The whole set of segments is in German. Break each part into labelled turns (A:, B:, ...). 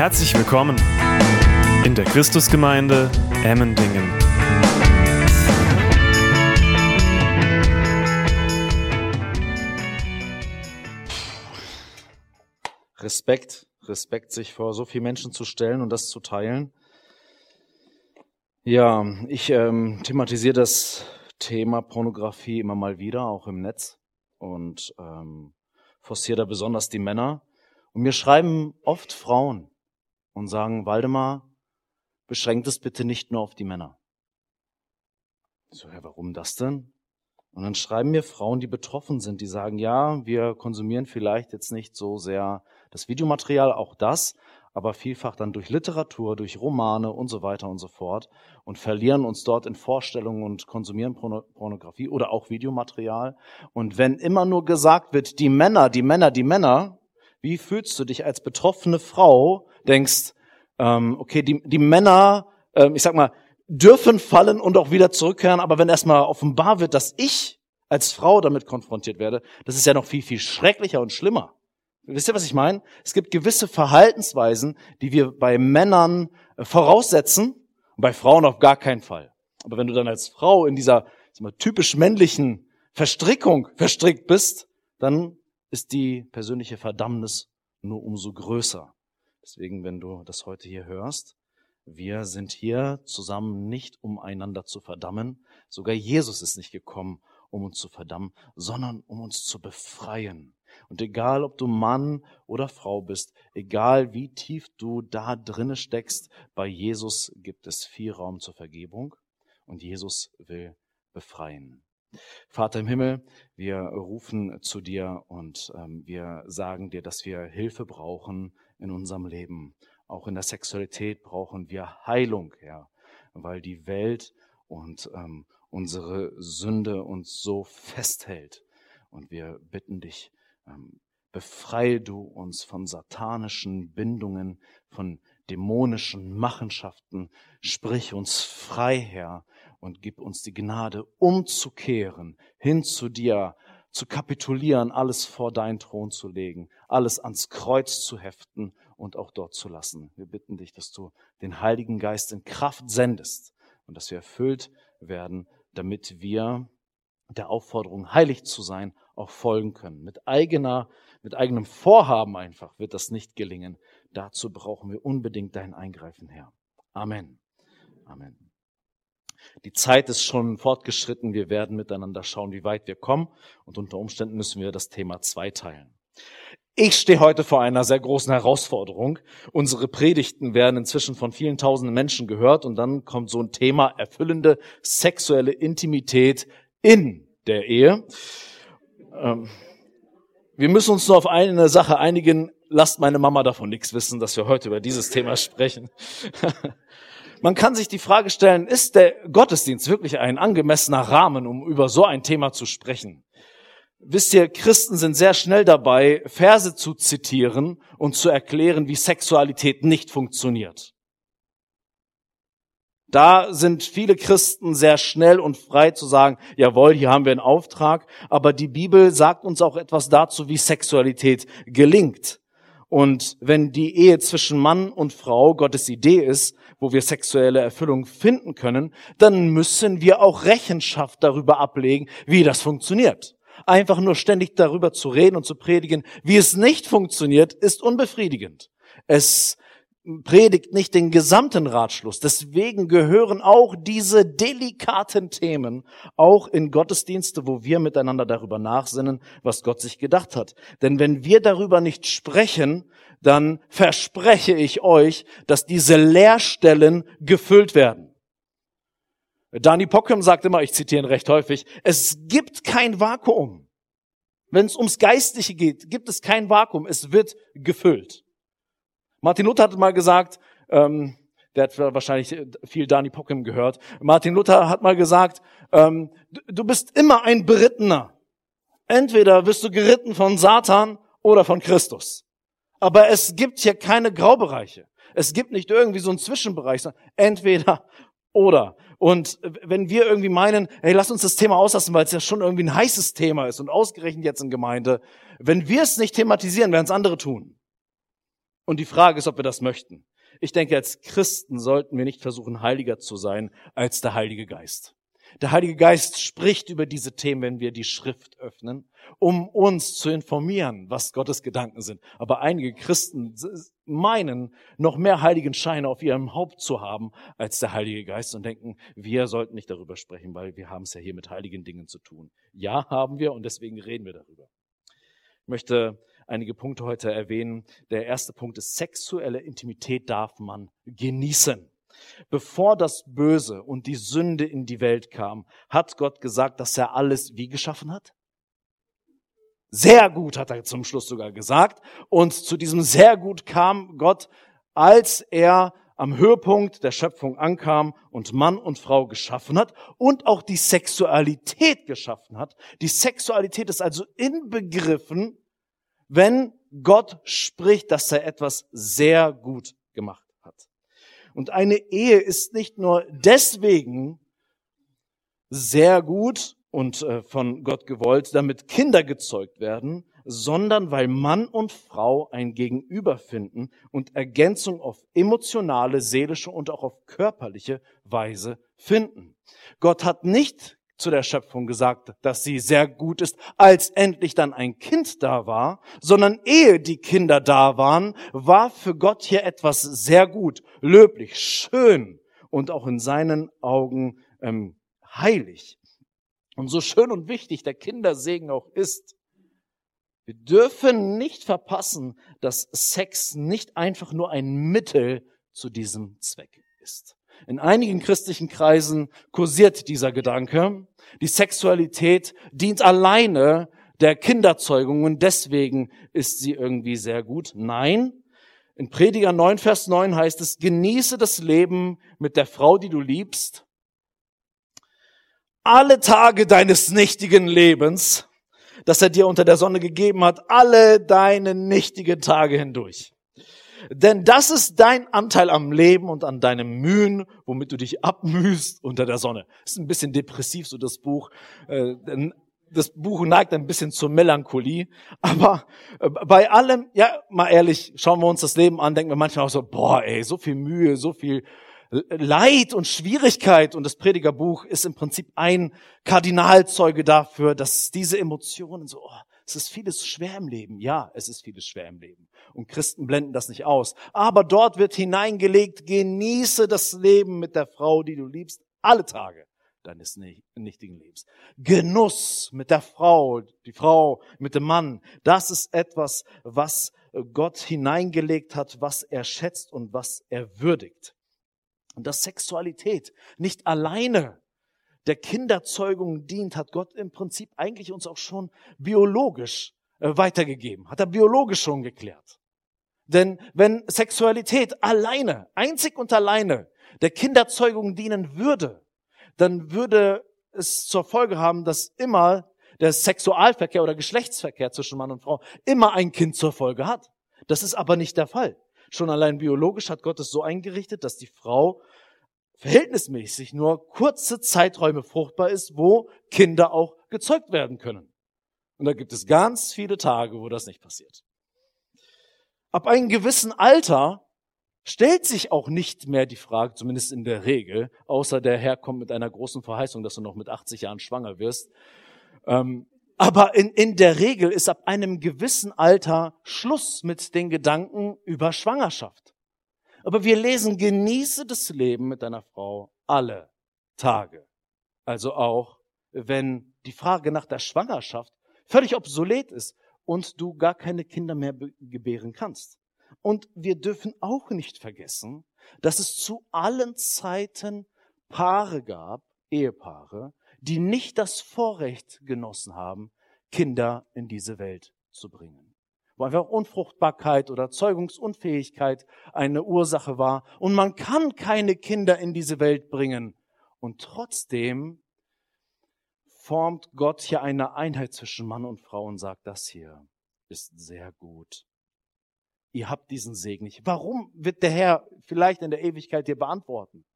A: Herzlich willkommen in der Christusgemeinde Emmendingen.
B: Respekt, Respekt, sich vor so vielen Menschen zu stellen und das zu teilen. Ja, ich ähm, thematisiere das Thema Pornografie immer mal wieder, auch im Netz und ähm, forciere da besonders die Männer. Und mir schreiben oft Frauen, und sagen, Waldemar, beschränkt es bitte nicht nur auf die Männer. So, ja, warum das denn? Und dann schreiben mir Frauen, die betroffen sind, die sagen, ja, wir konsumieren vielleicht jetzt nicht so sehr das Videomaterial, auch das, aber vielfach dann durch Literatur, durch Romane und so weiter und so fort und verlieren uns dort in Vorstellungen und konsumieren Pornografie oder auch Videomaterial. Und wenn immer nur gesagt wird, die Männer, die Männer, die Männer, wie fühlst du dich als betroffene Frau, denkst, ähm, okay, die, die Männer, ähm, ich sag mal, dürfen fallen und auch wieder zurückkehren, aber wenn erstmal offenbar wird, dass ich als Frau damit konfrontiert werde, das ist ja noch viel, viel schrecklicher und schlimmer. Wisst ihr, was ich meine? Es gibt gewisse Verhaltensweisen, die wir bei Männern äh, voraussetzen und bei Frauen auf gar keinen Fall. Aber wenn du dann als Frau in dieser mal, typisch männlichen Verstrickung verstrickt bist, dann ist die persönliche Verdammnis nur umso größer. Deswegen, wenn du das heute hier hörst, wir sind hier zusammen nicht, um einander zu verdammen. Sogar Jesus ist nicht gekommen, um uns zu verdammen, sondern um uns zu befreien. Und egal, ob du Mann oder Frau bist, egal wie tief du da drinne steckst, bei Jesus gibt es viel Raum zur Vergebung und Jesus will befreien. Vater im Himmel, wir rufen zu dir und ähm, wir sagen dir, dass wir Hilfe brauchen in unserem Leben. Auch in der Sexualität brauchen wir Heilung, Herr, weil die Welt und ähm, unsere Sünde uns so festhält. Und wir bitten dich, ähm, befreie du uns von satanischen Bindungen, von dämonischen Machenschaften, sprich uns frei, Herr, und gib uns die Gnade, umzukehren, hin zu dir, zu kapitulieren, alles vor deinen Thron zu legen, alles ans Kreuz zu heften und auch dort zu lassen. Wir bitten dich, dass du den Heiligen Geist in Kraft sendest und dass wir erfüllt werden, damit wir der Aufforderung, heilig zu sein, auch folgen können. Mit eigener, mit eigenem Vorhaben einfach wird das nicht gelingen. Dazu brauchen wir unbedingt dein Eingreifen, Herr. Amen. Amen. Die Zeit ist schon fortgeschritten. Wir werden miteinander schauen, wie weit wir kommen. Und unter Umständen müssen wir das Thema zweiteilen. Ich stehe heute vor einer sehr großen Herausforderung. Unsere Predigten werden inzwischen von vielen tausenden Menschen gehört und dann kommt so ein Thema erfüllende sexuelle Intimität in der Ehe. Ähm, wir müssen uns nur auf eine Sache einigen. Lasst meine Mama davon nichts wissen, dass wir heute über dieses Thema sprechen. Man kann sich die Frage stellen, ist der Gottesdienst wirklich ein angemessener Rahmen, um über so ein Thema zu sprechen? Wisst ihr, Christen sind sehr schnell dabei, Verse zu zitieren und zu erklären, wie Sexualität nicht funktioniert. Da sind viele Christen sehr schnell und frei zu sagen, jawohl, hier haben wir einen Auftrag, aber die Bibel sagt uns auch etwas dazu, wie Sexualität gelingt. Und wenn die Ehe zwischen Mann und Frau Gottes Idee ist, wo wir sexuelle Erfüllung finden können, dann müssen wir auch Rechenschaft darüber ablegen, wie das funktioniert. Einfach nur ständig darüber zu reden und zu predigen, wie es nicht funktioniert, ist unbefriedigend. Es predigt nicht den gesamten Ratschluss. Deswegen gehören auch diese delikaten Themen auch in Gottesdienste, wo wir miteinander darüber nachsinnen, was Gott sich gedacht hat. Denn wenn wir darüber nicht sprechen, dann verspreche ich euch, dass diese Leerstellen gefüllt werden. Dani Pockham sagt immer, ich zitiere ihn recht häufig, es gibt kein Vakuum. Wenn es ums Geistliche geht, gibt es kein Vakuum. Es wird gefüllt. Martin Luther hat mal gesagt, ähm, der hat wahrscheinlich viel Dani Pockham gehört. Martin Luther hat mal gesagt, ähm, du bist immer ein Berittener. Entweder wirst du geritten von Satan oder von Christus. Aber es gibt hier keine Graubereiche. Es gibt nicht irgendwie so einen Zwischenbereich, sondern entweder oder. Und wenn wir irgendwie meinen, hey, lass uns das Thema auslassen, weil es ja schon irgendwie ein heißes Thema ist und ausgerechnet jetzt in Gemeinde, wenn wir es nicht thematisieren, werden es andere tun. Und die Frage ist, ob wir das möchten. Ich denke, als Christen sollten wir nicht versuchen, heiliger zu sein als der Heilige Geist. Der Heilige Geist spricht über diese Themen, wenn wir die Schrift öffnen, um uns zu informieren, was Gottes Gedanken sind. Aber einige Christen meinen, noch mehr heiligen Scheine auf ihrem Haupt zu haben als der Heilige Geist und denken, wir sollten nicht darüber sprechen, weil wir haben es ja hier mit heiligen Dingen zu tun. Ja, haben wir und deswegen reden wir darüber. Ich möchte einige Punkte heute erwähnen. Der erste Punkt ist, sexuelle Intimität darf man genießen. Bevor das Böse und die Sünde in die Welt kam, hat Gott gesagt, dass er alles wie geschaffen hat? Sehr gut, hat er zum Schluss sogar gesagt. Und zu diesem sehr gut kam Gott, als er am Höhepunkt der Schöpfung ankam und Mann und Frau geschaffen hat und auch die Sexualität geschaffen hat. Die Sexualität ist also inbegriffen, wenn Gott spricht, dass er etwas sehr gut gemacht hat. Und eine Ehe ist nicht nur deswegen sehr gut und äh, von Gott gewollt, damit Kinder gezeugt werden, sondern weil Mann und Frau ein Gegenüber finden und Ergänzung auf emotionale, seelische und auch auf körperliche Weise finden. Gott hat nicht zu der Schöpfung gesagt, dass sie sehr gut ist, als endlich dann ein Kind da war, sondern ehe die Kinder da waren, war für Gott hier etwas sehr gut, löblich, schön und auch in seinen Augen ähm, heilig. Und so schön und wichtig der Kindersegen auch ist, wir dürfen nicht verpassen, dass Sex nicht einfach nur ein Mittel zu diesem Zweck ist. In einigen christlichen Kreisen kursiert dieser Gedanke, die Sexualität dient alleine der Kinderzeugung und deswegen ist sie irgendwie sehr gut. Nein, in Prediger 9, Vers 9 heißt es, genieße das Leben mit der Frau, die du liebst, alle Tage deines nichtigen Lebens, das er dir unter der Sonne gegeben hat, alle deine nichtigen Tage hindurch. Denn das ist dein Anteil am Leben und an deinem Mühen, womit du dich abmühst unter der Sonne. ist ein bisschen depressiv, so das Buch. Äh, das Buch neigt ein bisschen zur Melancholie. Aber äh, bei allem, ja, mal ehrlich, schauen wir uns das Leben an, denken wir manchmal auch so, boah, ey, so viel Mühe, so viel Leid und Schwierigkeit. Und das Predigerbuch ist im Prinzip ein Kardinalzeuge dafür, dass diese Emotionen so, oh, es ist vieles schwer im Leben. Ja, es ist vieles schwer im Leben. Und Christen blenden das nicht aus. Aber dort wird hineingelegt, genieße das Leben mit der Frau, die du liebst, alle Tage deines nichtigen Lebens. Genuss mit der Frau, die Frau mit dem Mann, das ist etwas, was Gott hineingelegt hat, was er schätzt und was er würdigt. Und dass Sexualität nicht alleine der Kinderzeugung dient, hat Gott im Prinzip eigentlich uns auch schon biologisch äh, weitergegeben, hat er biologisch schon geklärt. Denn wenn Sexualität alleine, einzig und alleine der Kinderzeugung dienen würde, dann würde es zur Folge haben, dass immer der Sexualverkehr oder Geschlechtsverkehr zwischen Mann und Frau immer ein Kind zur Folge hat. Das ist aber nicht der Fall. Schon allein biologisch hat Gott es so eingerichtet, dass die Frau verhältnismäßig nur kurze Zeiträume fruchtbar ist, wo Kinder auch gezeugt werden können. Und da gibt es ganz viele Tage, wo das nicht passiert. Ab einem gewissen Alter stellt sich auch nicht mehr die Frage, zumindest in der Regel, außer der Herr kommt mit einer großen Verheißung, dass du noch mit 80 Jahren schwanger wirst. Ähm, aber in, in der Regel ist ab einem gewissen Alter Schluss mit den Gedanken über Schwangerschaft. Aber wir lesen, genieße das Leben mit deiner Frau alle Tage. Also auch, wenn die Frage nach der Schwangerschaft völlig obsolet ist und du gar keine Kinder mehr gebären kannst. Und wir dürfen auch nicht vergessen, dass es zu allen Zeiten Paare gab, Ehepaare, die nicht das Vorrecht genossen haben, Kinder in diese Welt zu bringen wo einfach Unfruchtbarkeit oder Zeugungsunfähigkeit eine Ursache war. Und man kann keine Kinder in diese Welt bringen. Und trotzdem formt Gott hier eine Einheit zwischen Mann und Frau und sagt, das hier ist sehr gut. Ihr habt diesen Segen nicht. Warum wird der Herr vielleicht in der Ewigkeit dir beantworten?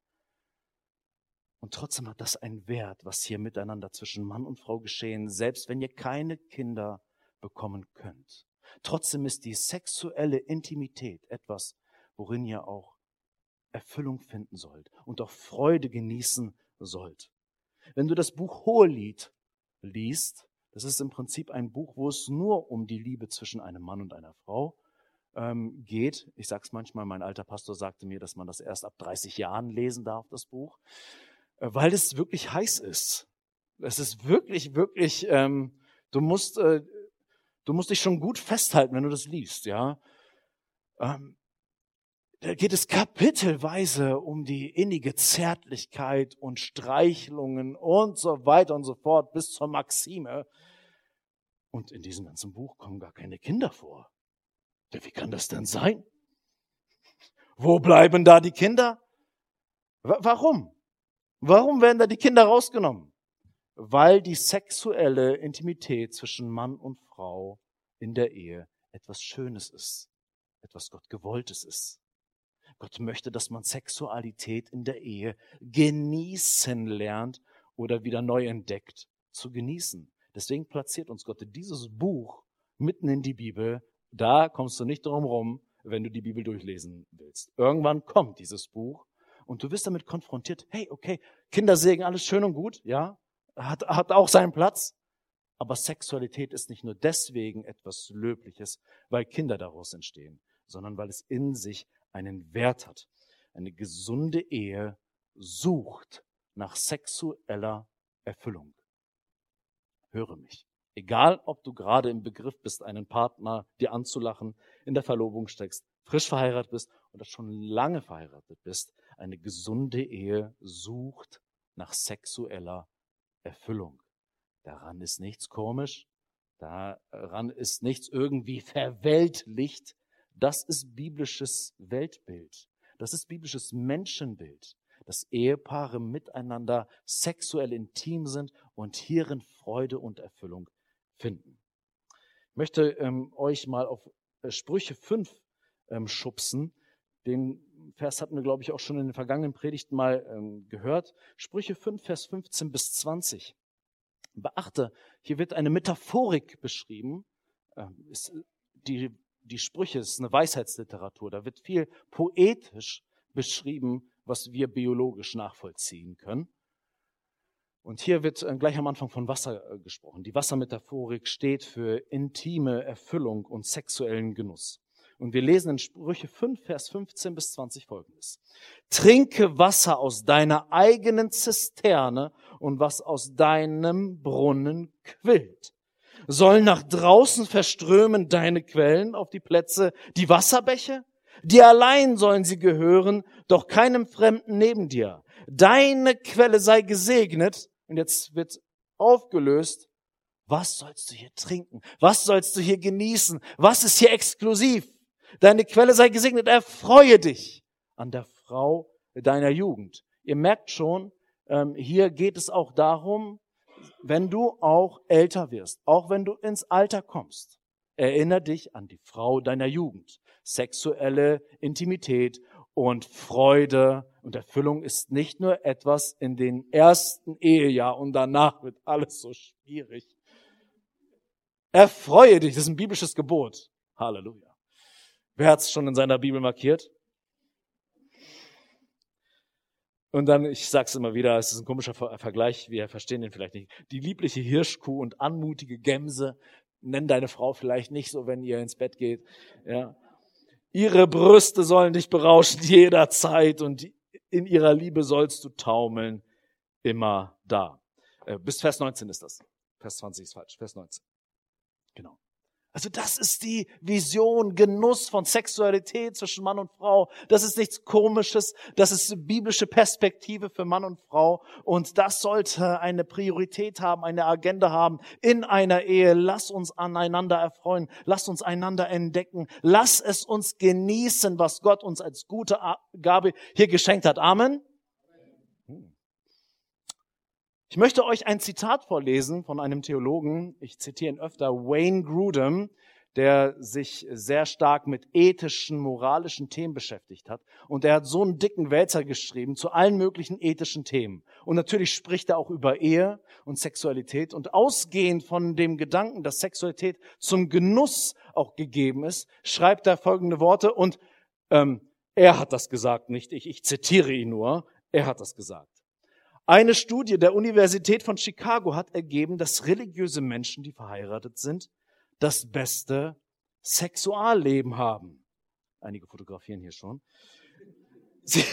B: Und trotzdem hat das einen Wert, was hier miteinander zwischen Mann und Frau geschehen, selbst wenn ihr keine Kinder bekommen könnt. Trotzdem ist die sexuelle Intimität etwas, worin ihr auch Erfüllung finden sollt und auch Freude genießen sollt. Wenn du das Buch Hohelied liest, das ist im Prinzip ein Buch, wo es nur um die Liebe zwischen einem Mann und einer Frau ähm, geht. Ich sag's manchmal, mein alter Pastor sagte mir, dass man das erst ab 30 Jahren lesen darf, das Buch, äh, weil es wirklich heiß ist. Es ist wirklich, wirklich, ähm, du musst, äh, du musst dich schon gut festhalten, wenn du das liest, ja. Ähm, da geht es kapitelweise um die innige Zärtlichkeit und Streichelungen und so weiter und so fort bis zur Maxime. Und in diesem ganzen Buch kommen gar keine Kinder vor. Ja, wie kann das denn sein? Wo bleiben da die Kinder? Warum? Warum werden da die Kinder rausgenommen? Weil die sexuelle Intimität zwischen Mann und Frau in der Ehe etwas Schönes ist, etwas Gott gewolltes ist. Gott möchte, dass man Sexualität in der Ehe genießen lernt oder wieder neu entdeckt zu genießen. Deswegen platziert uns Gott dieses Buch mitten in die Bibel. Da kommst du nicht drum rum, wenn du die Bibel durchlesen willst. Irgendwann kommt dieses Buch und du wirst damit konfrontiert. Hey, okay, Kindersegen, alles schön und gut, ja, hat, hat auch seinen Platz. Aber Sexualität ist nicht nur deswegen etwas Löbliches, weil Kinder daraus entstehen, sondern weil es in sich einen Wert hat. Eine gesunde Ehe sucht nach sexueller Erfüllung. Höre mich. Egal, ob du gerade im Begriff bist, einen Partner dir anzulachen, in der Verlobung steckst, frisch verheiratet bist oder schon lange verheiratet bist, eine gesunde Ehe sucht nach sexueller Erfüllung. Daran ist nichts komisch, daran ist nichts irgendwie verweltlicht, das ist biblisches Weltbild. Das ist biblisches Menschenbild, dass Ehepaare miteinander sexuell intim sind und hierin Freude und Erfüllung finden. Ich möchte ähm, euch mal auf äh, Sprüche 5 ähm, schubsen. Den Vers hatten wir, glaube ich, auch schon in den vergangenen Predigten mal ähm, gehört. Sprüche 5, Vers 15 bis 20. Beachte, hier wird eine Metaphorik beschrieben. Ähm, ist die die Sprüche ist eine Weisheitsliteratur. Da wird viel poetisch beschrieben, was wir biologisch nachvollziehen können. Und hier wird äh, gleich am Anfang von Wasser äh, gesprochen. Die Wassermetaphorik steht für intime Erfüllung und sexuellen Genuss. Und wir lesen in Sprüche 5, Vers 15 bis 20 folgendes. Trinke Wasser aus deiner eigenen Zisterne und was aus deinem Brunnen quillt sollen nach draußen verströmen deine Quellen auf die Plätze, die Wasserbäche? Dir allein sollen sie gehören, doch keinem Fremden neben dir. Deine Quelle sei gesegnet. Und jetzt wird aufgelöst. Was sollst du hier trinken? Was sollst du hier genießen? Was ist hier exklusiv? Deine Quelle sei gesegnet. Erfreue dich an der Frau deiner Jugend. Ihr merkt schon, ähm, hier geht es auch darum, wenn du auch älter wirst, auch wenn du ins Alter kommst, erinnere dich an die Frau deiner Jugend. Sexuelle Intimität und Freude und Erfüllung ist nicht nur etwas in den ersten Ehejahr und danach wird alles so schwierig. Erfreue dich, das ist ein biblisches Gebot. Halleluja. Wer hat es schon in seiner Bibel markiert? Und dann, ich sag's immer wieder, es ist ein komischer Vergleich, wir verstehen den vielleicht nicht. Die liebliche Hirschkuh und anmutige Gemse, nenn deine Frau vielleicht nicht so, wenn ihr ins Bett geht, ja. Ihre Brüste sollen dich berauschen jederzeit und in ihrer Liebe sollst du taumeln, immer da. Äh, bis Vers 19 ist das. Vers 20 ist falsch, Vers 19. Genau. Also das ist die Vision, Genuss von Sexualität zwischen Mann und Frau. Das ist nichts Komisches. Das ist biblische Perspektive für Mann und Frau. Und das sollte eine Priorität haben, eine Agenda haben in einer Ehe. Lass uns aneinander erfreuen. Lass uns einander entdecken. Lass es uns genießen, was Gott uns als gute Gabe hier geschenkt hat. Amen. Ich möchte euch ein Zitat vorlesen von einem Theologen. Ich zitiere ihn öfter, Wayne Grudem. der sich sehr stark mit ethischen, moralischen Themen beschäftigt hat. Und er hat so einen dicken Wälzer geschrieben zu allen möglichen ethischen Themen. Und natürlich spricht er auch über Ehe und Sexualität. Und ausgehend von dem Gedanken, dass Sexualität zum Genuss auch gegeben ist, schreibt er folgende Worte. Und ähm, er hat das gesagt, nicht ich. Ich zitiere ihn nur. Er hat das gesagt. Eine Studie der Universität von Chicago hat ergeben, dass religiöse Menschen, die verheiratet sind, das beste Sexualleben haben. Einige fotografieren hier schon. Sie,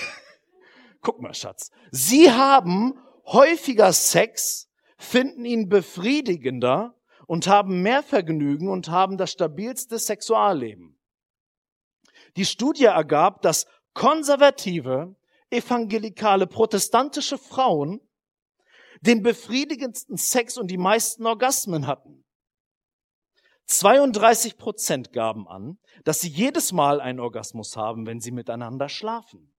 B: guck mal, Schatz. Sie haben häufiger Sex, finden ihn befriedigender und haben mehr Vergnügen und haben das stabilste Sexualleben. Die Studie ergab, dass konservative, evangelikale, protestantische Frauen den befriedigendsten Sex und die meisten Orgasmen hatten. 32 Prozent gaben an, dass sie jedes Mal einen Orgasmus haben, wenn sie miteinander schlafen.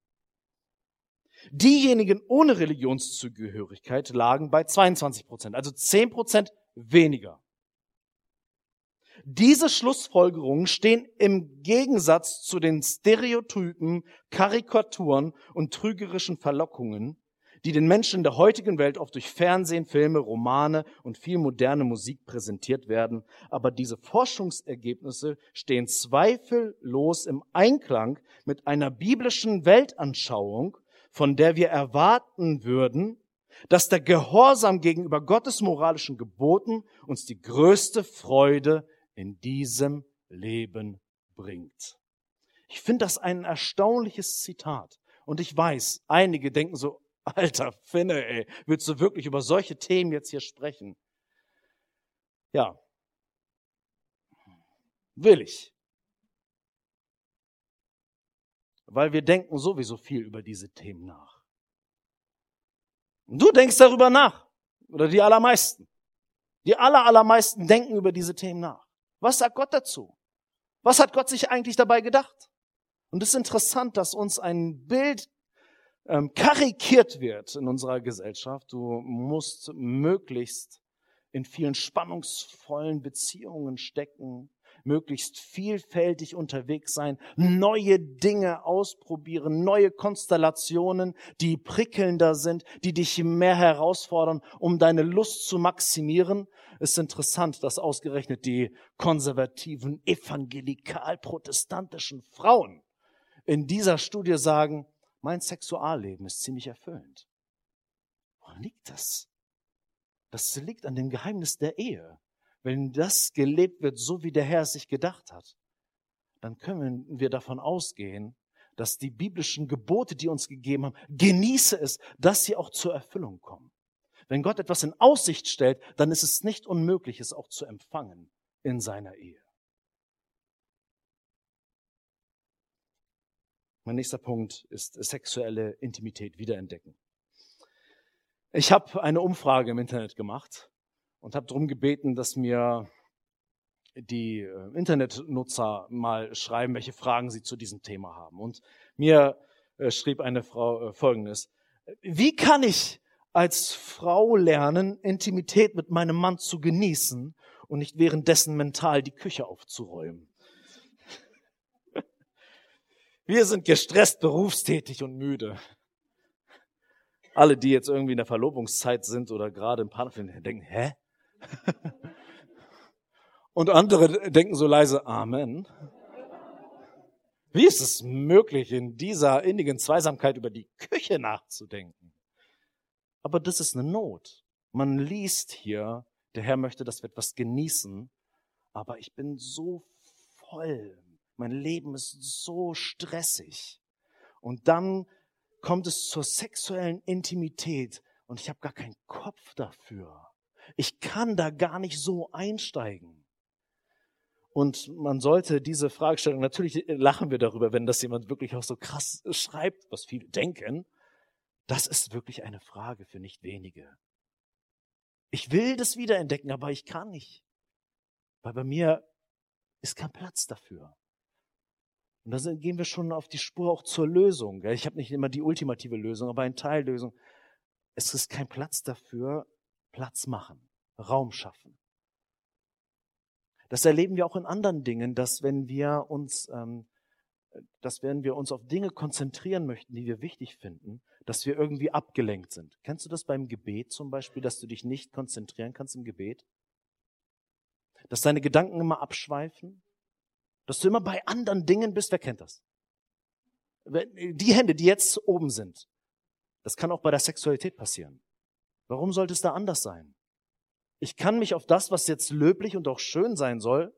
B: Diejenigen ohne Religionszugehörigkeit lagen bei 22 Prozent, also 10 Prozent weniger. Diese Schlussfolgerungen stehen im Gegensatz zu den Stereotypen, Karikaturen und trügerischen Verlockungen, die den Menschen in der heutigen Welt oft durch Fernsehen, Filme, Romane und viel moderne Musik präsentiert werden. Aber diese Forschungsergebnisse stehen zweifellos im Einklang mit einer biblischen Weltanschauung, von der wir erwarten würden, dass der Gehorsam gegenüber Gottes moralischen Geboten uns die größte Freude in diesem Leben bringt. Ich finde das ein erstaunliches Zitat. Und ich weiß, einige denken so, Alter Finne, ey, willst du wirklich über solche Themen jetzt hier sprechen? Ja. Will ich. Weil wir denken sowieso viel über diese Themen nach. Und du denkst darüber nach. Oder die allermeisten. Die aller, allermeisten denken über diese Themen nach. Was sagt Gott dazu? Was hat Gott sich eigentlich dabei gedacht? Und es ist interessant, dass uns ein Bild ähm, karikiert wird in unserer Gesellschaft. Du musst möglichst in vielen spannungsvollen Beziehungen stecken, möglichst vielfältig unterwegs sein, neue Dinge ausprobieren, neue Konstellationen, die prickelnder sind, die dich mehr herausfordern, um deine Lust zu maximieren. Es ist interessant, dass ausgerechnet die konservativen, evangelikal-protestantischen Frauen in dieser Studie sagen, mein Sexualleben ist ziemlich erfüllend. Woran liegt das? Das liegt an dem Geheimnis der Ehe. Wenn das gelebt wird, so wie der Herr es sich gedacht hat, dann können wir davon ausgehen, dass die biblischen Gebote, die uns gegeben haben, genieße es, dass sie auch zur Erfüllung kommen. Wenn Gott etwas in Aussicht stellt, dann ist es nicht unmöglich, es auch zu empfangen in seiner Ehe. Mein nächster Punkt ist sexuelle Intimität wiederentdecken. Ich habe eine Umfrage im Internet gemacht und habe darum gebeten, dass mir die äh, Internetnutzer mal schreiben, welche Fragen sie zu diesem Thema haben. Und mir äh, schrieb eine Frau äh, Folgendes. Wie kann ich als Frau lernen, Intimität mit meinem Mann zu genießen und nicht währenddessen mental die Küche aufzuräumen? Wir sind gestresst, berufstätig und müde. Alle, die jetzt irgendwie in der Verlobungszeit sind oder gerade im Partnerfilm, denken, hä? Und andere denken so leise, Amen. Wie ist es möglich, in dieser innigen Zweisamkeit über die Küche nachzudenken? Aber das ist eine Not. Man liest hier, der Herr möchte, dass wir etwas genießen, aber ich bin so voll mein Leben ist so stressig. Und dann kommt es zur sexuellen Intimität und ich habe gar keinen Kopf dafür. Ich kann da gar nicht so einsteigen. Und man sollte diese Fragestellung, natürlich lachen wir darüber, wenn das jemand wirklich auch so krass schreibt, was viele denken. Das ist wirklich eine Frage für nicht wenige. Ich will das wiederentdecken, aber ich kann nicht. Weil bei mir ist kein Platz dafür. Und da gehen wir schon auf die Spur auch zur Lösung. Ich habe nicht immer die ultimative Lösung, aber eine Teillösung. Es ist kein Platz dafür, Platz machen, Raum schaffen. Das erleben wir auch in anderen Dingen, dass wenn wir uns, ähm, dass wenn wir uns auf Dinge konzentrieren möchten, die wir wichtig finden, dass wir irgendwie abgelenkt sind. Kennst du das beim Gebet zum Beispiel, dass du dich nicht konzentrieren kannst im Gebet? Dass deine Gedanken immer abschweifen? Dass du immer bei anderen Dingen bist? Wer kennt das? Die Hände, die jetzt oben sind, das kann auch bei der Sexualität passieren. Warum sollte es da anders sein? Ich kann mich auf das, was jetzt löblich und auch schön sein soll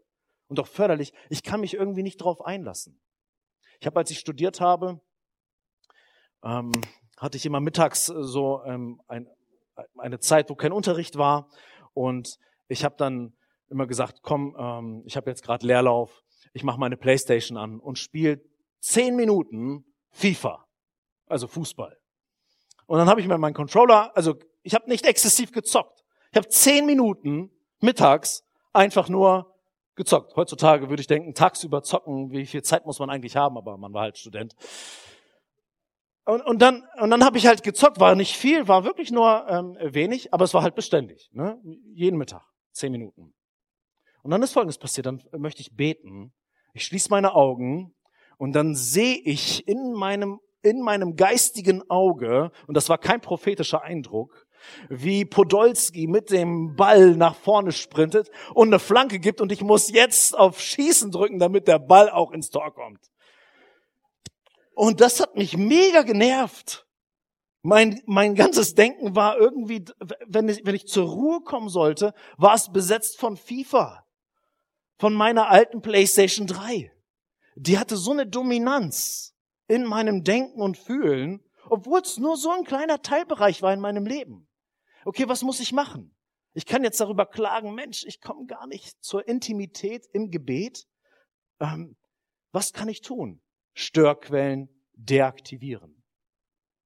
B: und auch förderlich, ich kann mich irgendwie nicht drauf einlassen. Ich habe, als ich studiert habe, ähm, hatte ich immer mittags äh, so ähm, ein, eine Zeit, wo kein Unterricht war. Und ich habe dann immer gesagt, komm, ähm, ich habe jetzt gerade Leerlauf, ich mache meine Playstation an und spiele zehn Minuten FIFA, also Fußball. Und dann habe ich mir meinen Controller, also ich habe nicht exzessiv gezockt. Ich habe zehn Minuten mittags einfach nur gezockt. Heutzutage würde ich denken, tagsüber zocken, wie viel Zeit muss man eigentlich haben, aber man war halt Student. Und, und dann, und dann habe ich halt gezockt, war nicht viel, war wirklich nur ähm, wenig, aber es war halt beständig. Ne? Jeden Mittag, zehn Minuten. Und dann ist Folgendes passiert, dann möchte ich beten. Ich schließe meine Augen und dann sehe ich in meinem, in meinem geistigen Auge, und das war kein prophetischer Eindruck, wie Podolski mit dem Ball nach vorne sprintet und eine Flanke gibt und ich muss jetzt auf Schießen drücken, damit der Ball auch ins Tor kommt. Und das hat mich mega genervt. Mein, mein ganzes Denken war irgendwie, wenn ich, wenn ich zur Ruhe kommen sollte, war es besetzt von FIFA. Von meiner alten PlayStation 3. Die hatte so eine Dominanz in meinem Denken und Fühlen, obwohl es nur so ein kleiner Teilbereich war in meinem Leben. Okay, was muss ich machen? Ich kann jetzt darüber klagen, Mensch, ich komme gar nicht zur Intimität im Gebet. Ähm, was kann ich tun? Störquellen deaktivieren.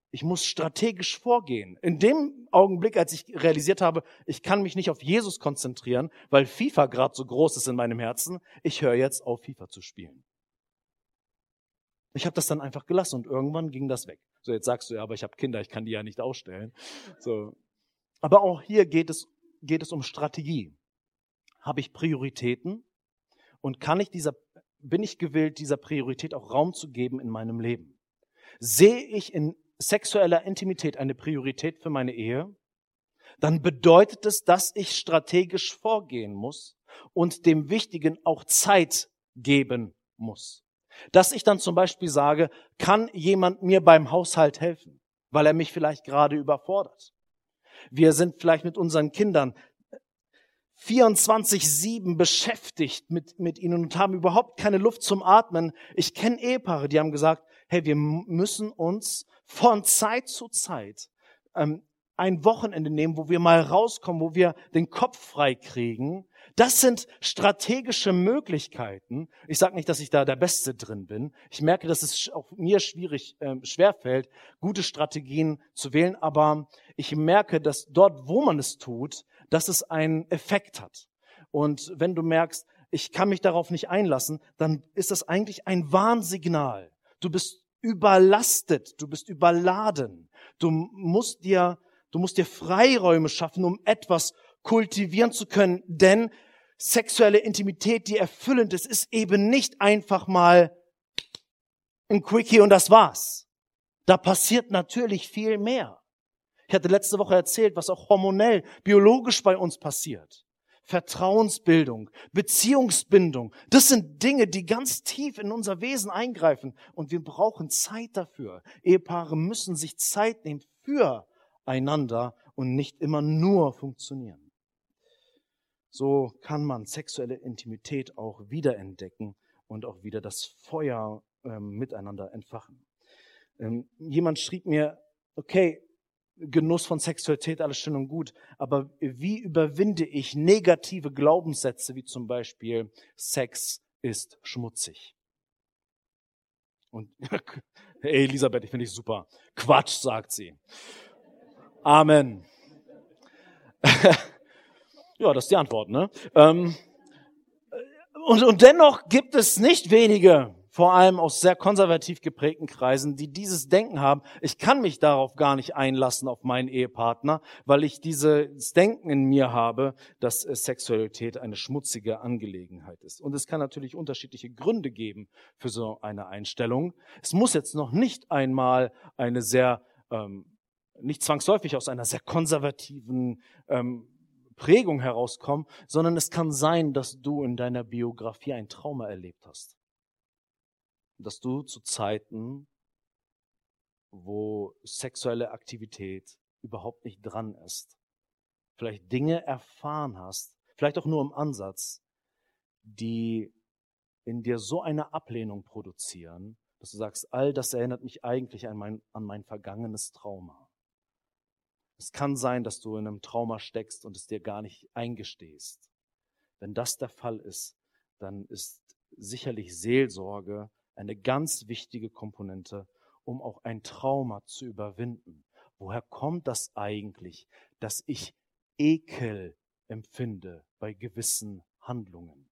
B: Ich muss strategisch vorgehen. In dem Augenblick, als ich realisiert habe, ich kann mich nicht auf Jesus konzentrieren, weil FIFA gerade so groß ist in meinem Herzen, ich höre jetzt auf, FIFA zu spielen. Ich habe das dann einfach gelassen und irgendwann ging das weg. So, jetzt sagst du ja, aber ich habe Kinder, ich kann die ja nicht ausstellen. So. Aber auch hier geht es, geht es um Strategie. Habe ich Prioritäten und kann ich dieser bin ich gewillt, dieser Priorität auch Raum zu geben in meinem Leben? Sehe ich in sexueller Intimität eine Priorität für meine Ehe? Dann bedeutet es, dass ich strategisch vorgehen muss und dem Wichtigen auch Zeit geben muss. Dass ich dann zum Beispiel sage, kann jemand mir beim Haushalt helfen, weil er mich vielleicht gerade überfordert? Wir sind vielleicht mit unseren Kindern 24-7 beschäftigt mit, mit ihnen und haben überhaupt keine Luft zum Atmen. Ich kenne Ehepaare, die haben gesagt, hey, wir müssen uns von Zeit zu Zeit ähm, ein Wochenende nehmen, wo wir mal rauskommen, wo wir den Kopf frei kriegen. Das sind strategische Möglichkeiten. Ich sage nicht, dass ich da der Beste drin bin. Ich merke, dass es auch mir schwierig, äh, schwerfällt, gute Strategien zu wählen. Aber ich merke, dass dort, wo man es tut, dass es einen Effekt hat. Und wenn du merkst, ich kann mich darauf nicht einlassen, dann ist das eigentlich ein Warnsignal. Du bist überlastet, du bist überladen. Du musst dir, du musst dir Freiräume schaffen, um etwas kultivieren zu können, denn sexuelle Intimität, die erfüllend ist, ist eben nicht einfach mal ein Quickie und das war's. Da passiert natürlich viel mehr. Ich hatte letzte Woche erzählt, was auch hormonell, biologisch bei uns passiert. Vertrauensbildung, Beziehungsbindung, das sind Dinge, die ganz tief in unser Wesen eingreifen und wir brauchen Zeit dafür. Ehepaare müssen sich Zeit nehmen für einander und nicht immer nur funktionieren. So kann man sexuelle Intimität auch wiederentdecken und auch wieder das Feuer ähm, miteinander entfachen. Ähm, jemand schrieb mir, okay, Genuss von Sexualität, alles schön und gut. Aber wie überwinde ich negative Glaubenssätze, wie zum Beispiel Sex ist schmutzig? Und hey, Elisabeth, ich finde dich super. Quatsch, sagt sie. Amen. ja, das ist die Antwort, ne? Ähm, und, und dennoch gibt es nicht wenige vor allem aus sehr konservativ geprägten Kreisen, die dieses Denken haben, ich kann mich darauf gar nicht einlassen auf meinen Ehepartner, weil ich dieses Denken in mir habe, dass Sexualität eine schmutzige Angelegenheit ist. Und es kann natürlich unterschiedliche Gründe geben für so eine Einstellung. Es muss jetzt noch nicht einmal eine sehr, ähm, nicht zwangsläufig aus einer sehr konservativen ähm, Prägung herauskommen, sondern es kann sein, dass du in deiner Biografie ein Trauma erlebt hast. Dass du zu Zeiten, wo sexuelle Aktivität überhaupt nicht dran ist, vielleicht Dinge erfahren hast, vielleicht auch nur im Ansatz, die in dir so eine Ablehnung produzieren, dass du sagst, all das erinnert mich eigentlich an mein, an mein vergangenes Trauma. Es kann sein, dass du in einem Trauma steckst und es dir gar nicht eingestehst. Wenn das der Fall ist, dann ist sicherlich Seelsorge eine ganz wichtige Komponente, um auch ein Trauma zu überwinden. Woher kommt das eigentlich, dass ich Ekel empfinde bei gewissen Handlungen?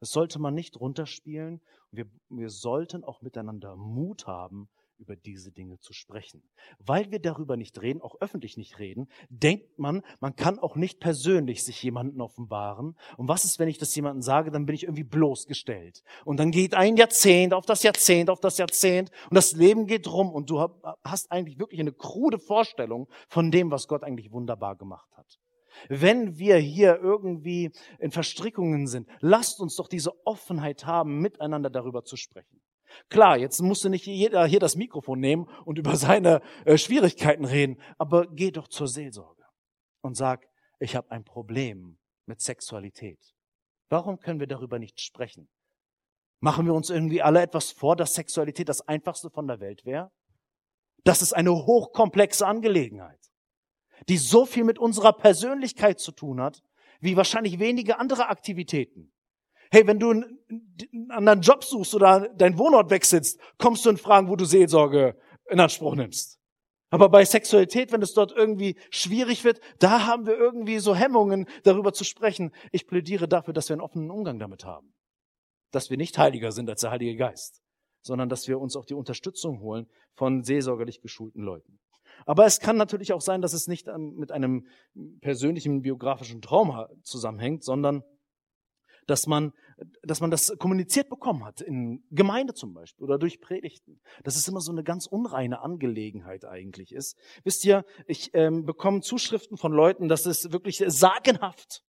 B: Das sollte man nicht runterspielen. Wir, wir sollten auch miteinander Mut haben, über diese Dinge zu sprechen. Weil wir darüber nicht reden, auch öffentlich nicht reden, denkt man, man kann auch nicht persönlich sich jemanden offenbaren. Und was ist, wenn ich das jemandem sage, dann bin ich irgendwie bloßgestellt. Und dann geht ein Jahrzehnt auf das Jahrzehnt auf das Jahrzehnt und das Leben geht rum und du hast eigentlich wirklich eine krude Vorstellung von dem, was Gott eigentlich wunderbar gemacht hat. Wenn wir hier irgendwie in Verstrickungen sind, lasst uns doch diese Offenheit haben, miteinander darüber zu sprechen. Klar, jetzt musste nicht jeder hier das Mikrofon nehmen und über seine äh, Schwierigkeiten reden, aber geh doch zur Seelsorge und sag, ich habe ein Problem mit Sexualität. Warum können wir darüber nicht sprechen? Machen wir uns irgendwie alle etwas vor, dass Sexualität das einfachste von der Welt wäre? Das ist eine hochkomplexe Angelegenheit, die so viel mit unserer Persönlichkeit zu tun hat, wie wahrscheinlich wenige andere Aktivitäten. Hey, wenn du einen anderen Job suchst oder deinen Wohnort wechselst, kommst du in Fragen, wo du Seelsorge in Anspruch nimmst. Aber bei Sexualität, wenn es dort irgendwie schwierig wird, da haben wir irgendwie so Hemmungen, darüber zu sprechen. Ich plädiere dafür, dass wir einen offenen Umgang damit haben. Dass wir nicht heiliger sind als der Heilige Geist, sondern dass wir uns auch die Unterstützung holen von seelsorgerlich geschulten Leuten. Aber es kann natürlich auch sein, dass es nicht ähm, mit einem persönlichen biografischen Trauma zusammenhängt, sondern dass man, dass man das kommuniziert bekommen hat, in Gemeinde zum Beispiel oder durch Predigten. Dass es immer so eine ganz unreine Angelegenheit eigentlich ist. Wisst ihr, ich ähm, bekomme Zuschriften von Leuten, das ist wirklich sagenhaft.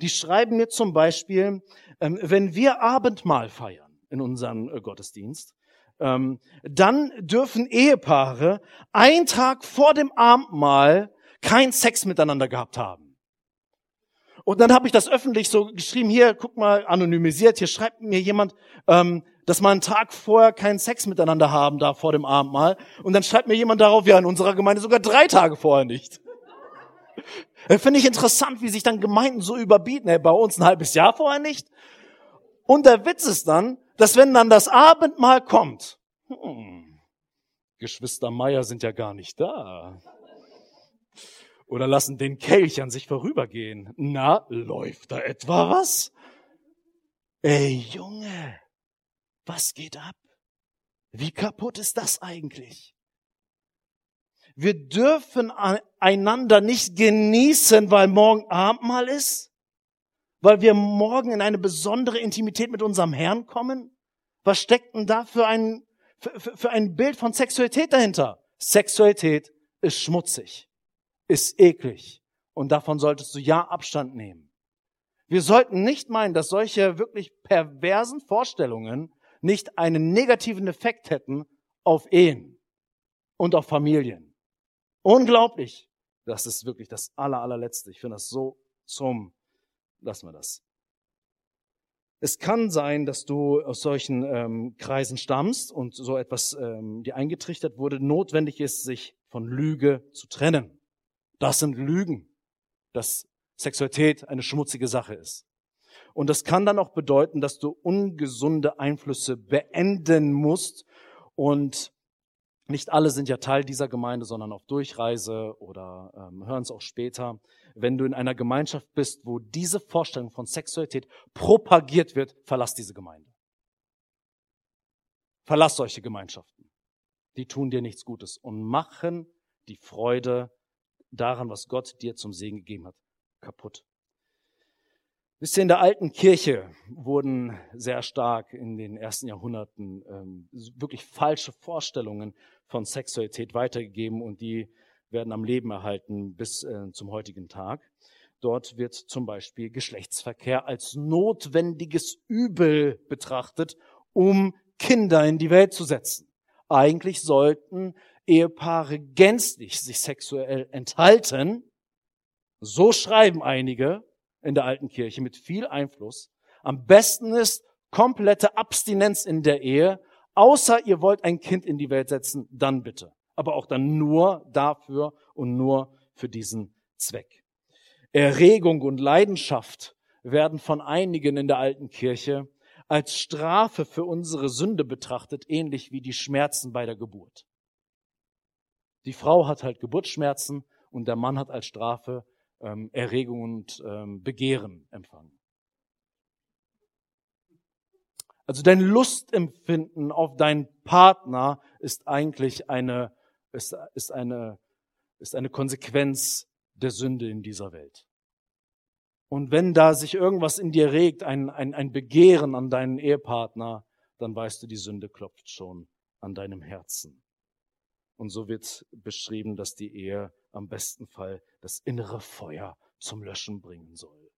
B: Die schreiben mir zum Beispiel, ähm, wenn wir Abendmahl feiern in unserem äh, Gottesdienst, ähm, dann dürfen Ehepaare einen Tag vor dem Abendmahl keinen Sex miteinander gehabt haben. Und dann habe ich das öffentlich so geschrieben, hier, guck mal, anonymisiert, hier schreibt mir jemand, ähm, dass man einen Tag vorher keinen Sex miteinander haben darf vor dem Abendmahl. Und dann schreibt mir jemand darauf, ja, in unserer Gemeinde sogar drei Tage vorher nicht. Finde ich interessant, wie sich dann Gemeinden so überbieten. Hey, bei uns ein halbes Jahr vorher nicht. Und der Witz ist dann, dass wenn dann das Abendmahl kommt, hm, Geschwister Meier sind ja gar nicht da oder lassen den Kelch an sich vorübergehen. Na, läuft da etwa was? Ey, Junge, was geht ab? Wie kaputt ist das eigentlich? Wir dürfen einander nicht genießen, weil morgen Abendmahl ist? Weil wir morgen in eine besondere Intimität mit unserem Herrn kommen? Was steckt denn da für ein, für, für ein Bild von Sexualität dahinter? Sexualität ist schmutzig ist eklig. Und davon solltest du ja Abstand nehmen. Wir sollten nicht meinen, dass solche wirklich perversen Vorstellungen nicht einen negativen Effekt hätten auf Ehen und auf Familien. Unglaublich. Das ist wirklich das aller, allerletzte. Ich finde das so zum, lassen wir das. Es kann sein, dass du aus solchen ähm, Kreisen stammst und so etwas ähm, dir eingetrichtert wurde, notwendig ist, sich von Lüge zu trennen. Das sind Lügen, dass Sexualität eine schmutzige Sache ist. Und das kann dann auch bedeuten, dass du ungesunde Einflüsse beenden musst. Und nicht alle sind ja Teil dieser Gemeinde, sondern auf Durchreise oder ähm, hören es auch später. Wenn du in einer Gemeinschaft bist, wo diese Vorstellung von Sexualität propagiert wird, verlass diese Gemeinde. Verlass solche Gemeinschaften. Die tun dir nichts Gutes und machen die Freude daran, was Gott dir zum Segen gegeben hat, kaputt. Wisst ihr, in der alten Kirche wurden sehr stark in den ersten Jahrhunderten ähm, wirklich falsche Vorstellungen von Sexualität weitergegeben und die werden am Leben erhalten bis äh, zum heutigen Tag. Dort wird zum Beispiel Geschlechtsverkehr als notwendiges Übel betrachtet, um Kinder in die Welt zu setzen. Eigentlich sollten Ehepaare gänzlich sich sexuell enthalten. So schreiben einige in der alten Kirche mit viel Einfluss. Am besten ist komplette Abstinenz in der Ehe, außer ihr wollt ein Kind in die Welt setzen, dann bitte. Aber auch dann nur dafür und nur für diesen Zweck. Erregung und Leidenschaft werden von einigen in der alten Kirche als Strafe für unsere Sünde betrachtet, ähnlich wie die Schmerzen bei der Geburt. Die Frau hat halt Geburtsschmerzen und der Mann hat als Strafe ähm, Erregung und ähm, Begehren empfangen. Also dein Lustempfinden auf deinen Partner ist eigentlich eine, ist, ist eine, ist eine Konsequenz der Sünde in dieser Welt. Und wenn da sich irgendwas in dir regt, ein, ein, ein Begehren an deinen Ehepartner, dann weißt du, die Sünde klopft schon an deinem Herzen. Und so wird beschrieben, dass die Ehe am besten Fall das innere Feuer zum Löschen bringen soll.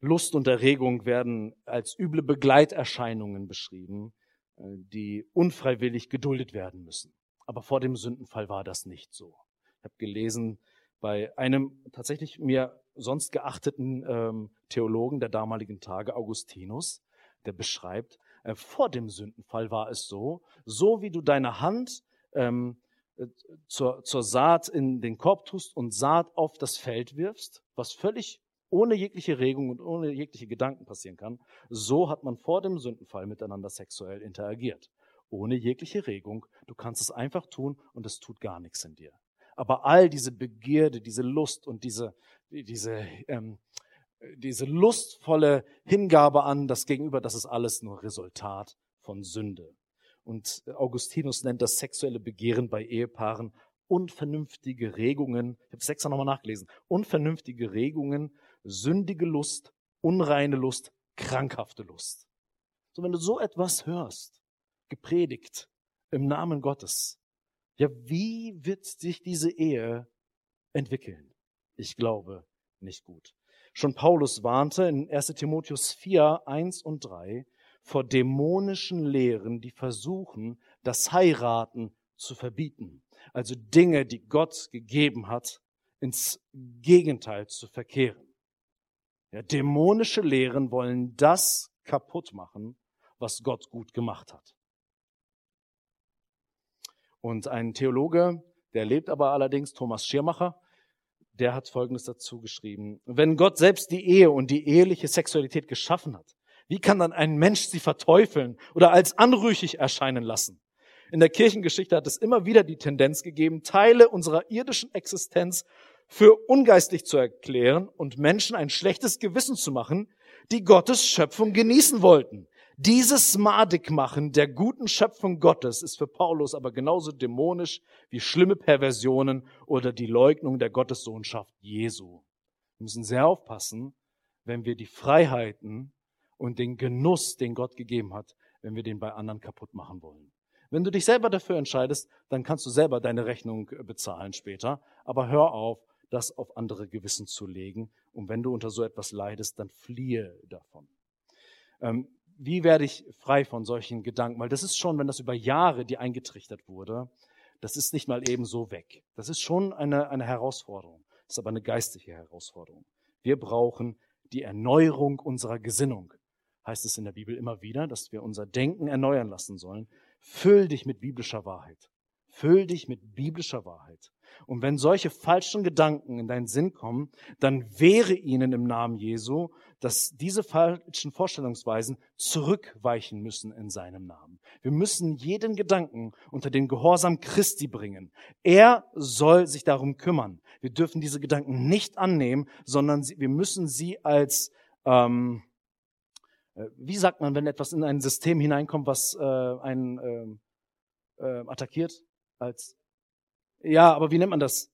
B: Lust und Erregung werden als üble Begleiterscheinungen beschrieben, äh, die unfreiwillig geduldet werden müssen. Aber vor dem Sündenfall war das nicht so. Ich habe gelesen bei einem tatsächlich mir sonst geachteten ähm, Theologen der damaligen Tage, Augustinus, der beschreibt, äh, vor dem Sündenfall war es so, so wie du deine Hand ähm, äh, zur, zur Saat in den Korb tust und Saat auf das Feld wirfst, was völlig ohne jegliche Regung und ohne jegliche Gedanken passieren kann, so hat man vor dem Sündenfall miteinander sexuell interagiert ohne jegliche Regung. Du kannst es einfach tun und es tut gar nichts in dir. Aber all diese Begierde, diese Lust und diese, diese, ähm, diese lustvolle Hingabe an das Gegenüber, das ist alles nur Resultat von Sünde. Und Augustinus nennt das sexuelle Begehren bei Ehepaaren unvernünftige Regungen. Ich habe es nochmal nachgelesen. Unvernünftige Regungen, sündige Lust, unreine Lust, krankhafte Lust. So, wenn du so etwas hörst, gepredigt im Namen Gottes. Ja, wie wird sich diese Ehe entwickeln? Ich glaube nicht gut. Schon Paulus warnte in 1 Timotheus 4, 1 und 3 vor dämonischen Lehren, die versuchen, das Heiraten zu verbieten. Also Dinge, die Gott gegeben hat, ins Gegenteil zu verkehren. Ja, dämonische Lehren wollen das kaputt machen, was Gott gut gemacht hat. Und ein Theologe, der lebt aber allerdings, Thomas Schirmacher, der hat Folgendes dazu geschrieben. Wenn Gott selbst die Ehe und die eheliche Sexualität geschaffen hat, wie kann dann ein Mensch sie verteufeln oder als anrüchig erscheinen lassen? In der Kirchengeschichte hat es immer wieder die Tendenz gegeben, Teile unserer irdischen Existenz für ungeistlich zu erklären und Menschen ein schlechtes Gewissen zu machen, die Gottes Schöpfung genießen wollten. Dieses Madigmachen der guten Schöpfung Gottes ist für Paulus aber genauso dämonisch wie schlimme Perversionen oder die Leugnung der Gottessohnschaft Jesu. Wir müssen sehr aufpassen, wenn wir die Freiheiten und den Genuss, den Gott gegeben hat, wenn wir den bei anderen kaputt machen wollen. Wenn du dich selber dafür entscheidest, dann kannst du selber deine Rechnung bezahlen später, aber hör auf, das auf andere Gewissen zu legen. Und wenn du unter so etwas leidest, dann fliehe davon. Ähm, wie werde ich frei von solchen Gedanken? Weil das ist schon, wenn das über Jahre dir eingetrichtert wurde, das ist nicht mal eben so weg. Das ist schon eine, eine Herausforderung. Das ist aber eine geistliche Herausforderung. Wir brauchen die Erneuerung unserer Gesinnung. Heißt es in der Bibel immer wieder, dass wir unser Denken erneuern lassen sollen. Füll dich mit biblischer Wahrheit. Füll dich mit biblischer Wahrheit. Und wenn solche falschen Gedanken in deinen Sinn kommen, dann wehre ihnen im Namen Jesu, dass diese falschen Vorstellungsweisen zurückweichen müssen in seinem Namen. Wir müssen jeden Gedanken unter den Gehorsam Christi bringen. Er soll sich darum kümmern. Wir dürfen diese Gedanken nicht annehmen, sondern wir müssen sie als Ähm, äh, wie sagt man, wenn etwas in ein System hineinkommt, was äh, einen äh, äh, attackiert? Als ja, aber wie nennt man das?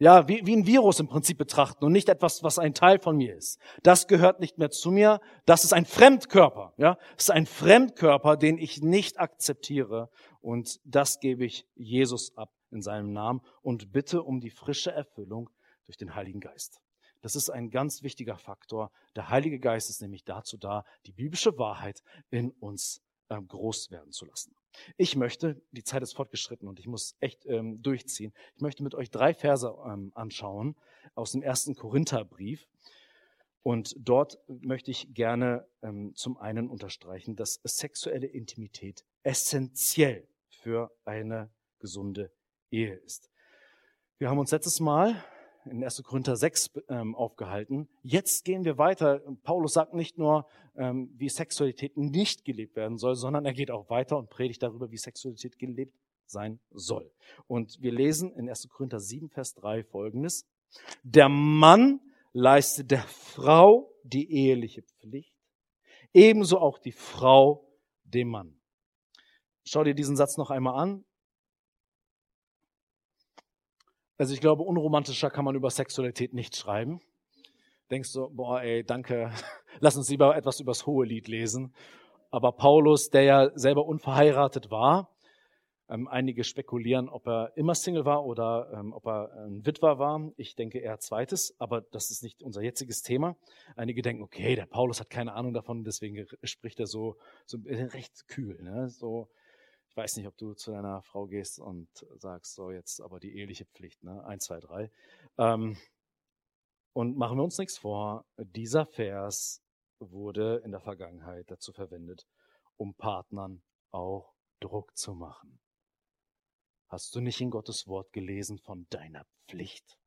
B: Ja, wie, wie ein Virus im Prinzip betrachten und nicht etwas, was ein Teil von mir ist. Das gehört nicht mehr zu mir. Das ist ein Fremdkörper. Ja, das ist ein Fremdkörper, den ich nicht akzeptiere. Und das gebe ich Jesus ab in seinem Namen und bitte um die frische Erfüllung durch den Heiligen Geist. Das ist ein ganz wichtiger Faktor. Der Heilige Geist ist nämlich dazu da, die biblische Wahrheit in uns ähm, groß werden zu lassen. Ich möchte, die Zeit ist fortgeschritten und ich muss echt ähm, durchziehen. Ich möchte mit euch drei Verse ähm, anschauen aus dem ersten Korintherbrief. Und dort möchte ich gerne ähm, zum einen unterstreichen, dass sexuelle Intimität essentiell für eine gesunde Ehe ist. Wir haben uns letztes Mal in 1. Korinther 6 ähm, aufgehalten. Jetzt gehen wir weiter. Paulus sagt nicht nur, ähm, wie Sexualität nicht gelebt werden soll, sondern er geht auch weiter und predigt darüber, wie Sexualität gelebt sein soll. Und wir lesen in 1. Korinther 7, Vers 3 folgendes. Der Mann leistet der Frau die eheliche Pflicht, ebenso auch die Frau dem Mann. Schau dir diesen Satz noch einmal an. Also ich glaube, unromantischer kann man über Sexualität nicht schreiben. Denkst du, boah, ey, danke, lass uns lieber etwas übers hohe Lied lesen. Aber Paulus, der ja selber unverheiratet war, ähm, einige spekulieren, ob er immer Single war oder ähm, ob er ein Witwer war. Ich denke eher zweites, aber das ist nicht unser jetziges Thema. Einige denken, okay, der Paulus hat keine Ahnung davon, deswegen spricht er so, so recht kühl. Ne? So, weiß nicht, ob du zu deiner Frau gehst und sagst, so jetzt aber die eheliche Pflicht, ne? Eins, zwei, drei. Ähm, und machen wir uns nichts vor, dieser Vers wurde in der Vergangenheit dazu verwendet, um Partnern auch Druck zu machen. Hast du nicht in Gottes Wort gelesen von deiner Pflicht,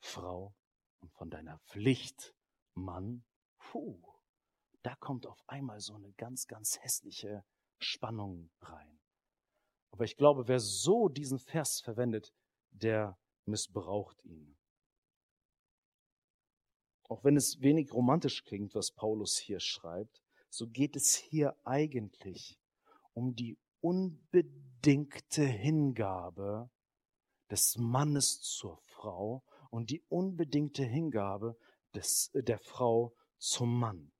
B: Frau, und von deiner Pflicht, Mann? Puh, da kommt auf einmal so eine ganz, ganz hässliche Spannung rein. Aber ich glaube, wer so diesen Vers verwendet, der missbraucht ihn. Auch wenn es wenig romantisch klingt, was Paulus hier schreibt, so geht es hier eigentlich um die unbedingte Hingabe des Mannes zur Frau und die unbedingte Hingabe des, der Frau zum Mann.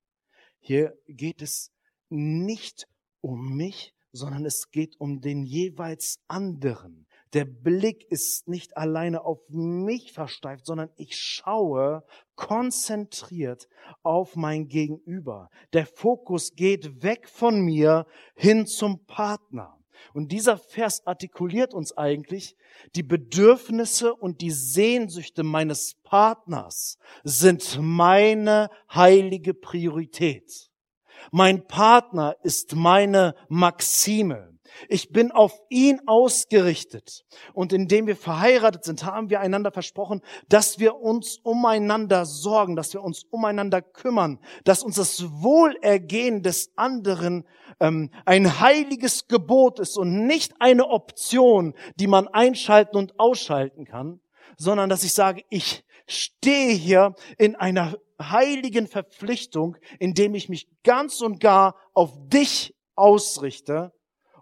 B: Hier geht es nicht um mich, sondern es geht um den jeweils anderen. Der Blick ist nicht alleine auf mich versteift, sondern ich schaue konzentriert auf mein Gegenüber. Der Fokus geht weg von mir hin zum Partner. Und dieser Vers artikuliert uns eigentlich, die Bedürfnisse und die Sehnsüchte meines Partners sind meine heilige Priorität. Mein Partner ist meine Maxime. Ich bin auf ihn ausgerichtet. Und indem wir verheiratet sind, haben wir einander versprochen, dass wir uns umeinander sorgen, dass wir uns umeinander kümmern, dass uns das Wohlergehen des anderen ähm, ein heiliges Gebot ist und nicht eine Option, die man einschalten und ausschalten kann, sondern dass ich sage, ich stehe hier in einer heiligen Verpflichtung, indem ich mich ganz und gar auf dich ausrichte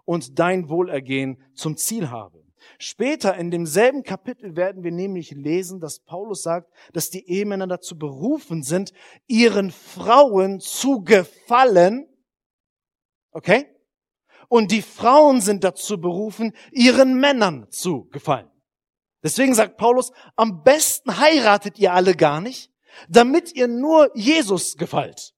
B: und dein Wohlergehen zum Ziel habe. Später in demselben Kapitel werden wir nämlich lesen, dass Paulus sagt, dass die Ehemänner dazu berufen sind, ihren Frauen zu gefallen. Okay? Und die Frauen sind dazu berufen, ihren Männern zu gefallen. Deswegen sagt Paulus, am besten heiratet ihr alle gar nicht, damit ihr nur Jesus gefällt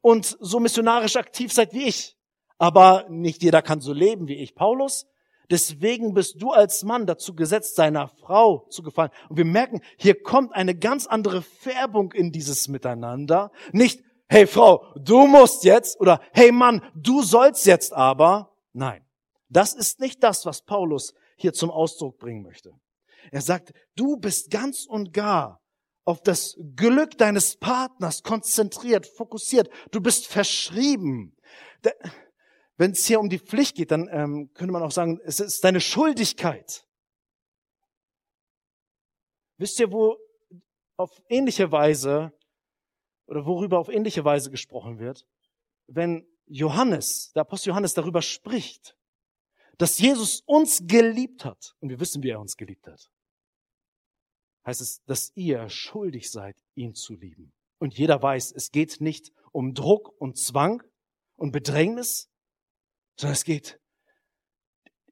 B: und so missionarisch aktiv seid wie ich. Aber nicht jeder kann so leben wie ich, Paulus. Deswegen bist du als Mann dazu gesetzt, seiner Frau zu gefallen. Und wir merken, hier kommt eine ganz andere Färbung in dieses Miteinander. Nicht, hey Frau, du musst jetzt oder hey Mann, du sollst jetzt aber. Nein, das ist nicht das, was Paulus hier zum Ausdruck bringen möchte. Er sagt, du bist ganz und gar auf das Glück deines Partners konzentriert, fokussiert. Du bist verschrieben. Wenn es hier um die Pflicht geht, dann ähm, könnte man auch sagen, es ist deine Schuldigkeit. Wisst ihr, wo auf ähnliche Weise oder worüber auf ähnliche Weise gesprochen wird, wenn Johannes, der Apostel Johannes darüber spricht, dass Jesus uns geliebt hat. Und wir wissen, wie er uns geliebt hat. Heißt es, dass ihr schuldig seid, ihn zu lieben. Und jeder weiß, es geht nicht um Druck und Zwang und Bedrängnis, sondern es geht.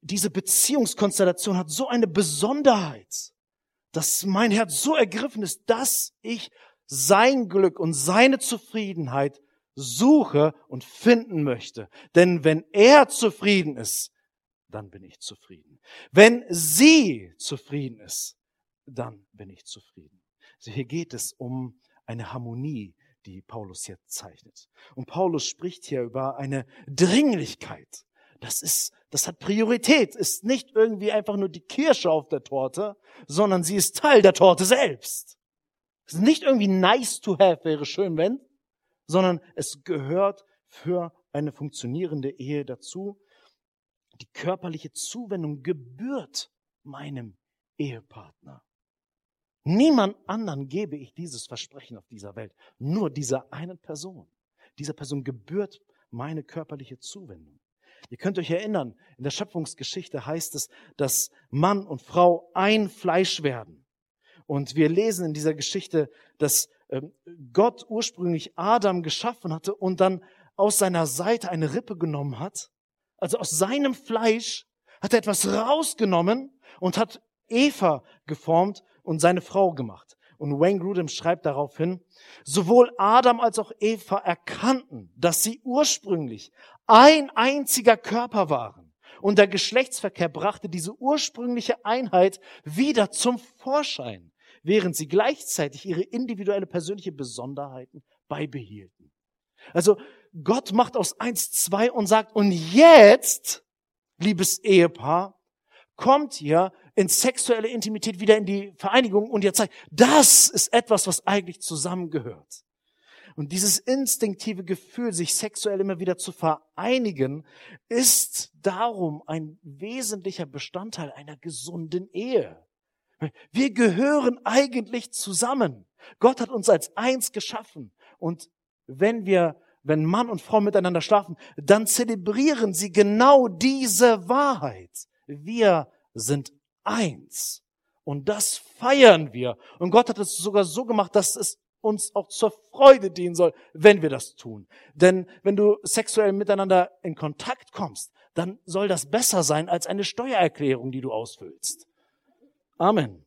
B: Diese Beziehungskonstellation hat so eine Besonderheit, dass mein Herz so ergriffen ist, dass ich sein Glück und seine Zufriedenheit suche und finden möchte. Denn wenn er zufrieden ist, dann bin ich zufrieden. Wenn sie zufrieden ist, dann bin ich zufrieden. Also hier geht es um eine Harmonie, die Paulus hier zeichnet. Und Paulus spricht hier über eine Dringlichkeit. Das ist, das hat Priorität, ist nicht irgendwie einfach nur die Kirsche auf der Torte, sondern sie ist Teil der Torte selbst. Es ist nicht irgendwie nice to have, wäre schön, wenn, sondern es gehört für eine funktionierende Ehe dazu. Die körperliche Zuwendung gebührt meinem Ehepartner. Niemand anderen gebe ich dieses Versprechen auf dieser Welt, nur dieser einen Person. Dieser Person gebührt meine körperliche Zuwendung. Ihr könnt euch erinnern, in der Schöpfungsgeschichte heißt es, dass Mann und Frau ein Fleisch werden. Und wir lesen in dieser Geschichte, dass ähm, Gott ursprünglich Adam geschaffen hatte und dann aus seiner Seite eine Rippe genommen hat. Also aus seinem Fleisch hat er etwas rausgenommen und hat Eva geformt und seine Frau gemacht. Und Wayne Grudem schreibt daraufhin, sowohl Adam als auch Eva erkannten, dass sie ursprünglich ein einziger Körper waren. Und der Geschlechtsverkehr brachte diese ursprüngliche Einheit wieder zum Vorschein, während sie gleichzeitig ihre individuelle persönliche Besonderheiten beibehielten. Also Gott macht aus eins zwei und sagt, und jetzt, liebes Ehepaar, kommt ihr in sexuelle Intimität wieder in die Vereinigung und ihr zeigt, das ist etwas, was eigentlich zusammengehört. Und dieses instinktive Gefühl, sich sexuell immer wieder zu vereinigen, ist darum ein wesentlicher Bestandteil einer gesunden Ehe. Wir gehören eigentlich zusammen. Gott hat uns als eins geschaffen. Und wenn wir, wenn Mann und Frau miteinander schlafen, dann zelebrieren sie genau diese Wahrheit. Wir sind eins. Und das feiern wir. Und Gott hat es sogar so gemacht, dass es uns auch zur Freude dienen soll, wenn wir das tun. Denn wenn du sexuell miteinander in Kontakt kommst, dann soll das besser sein als eine Steuererklärung, die du ausfüllst. Amen.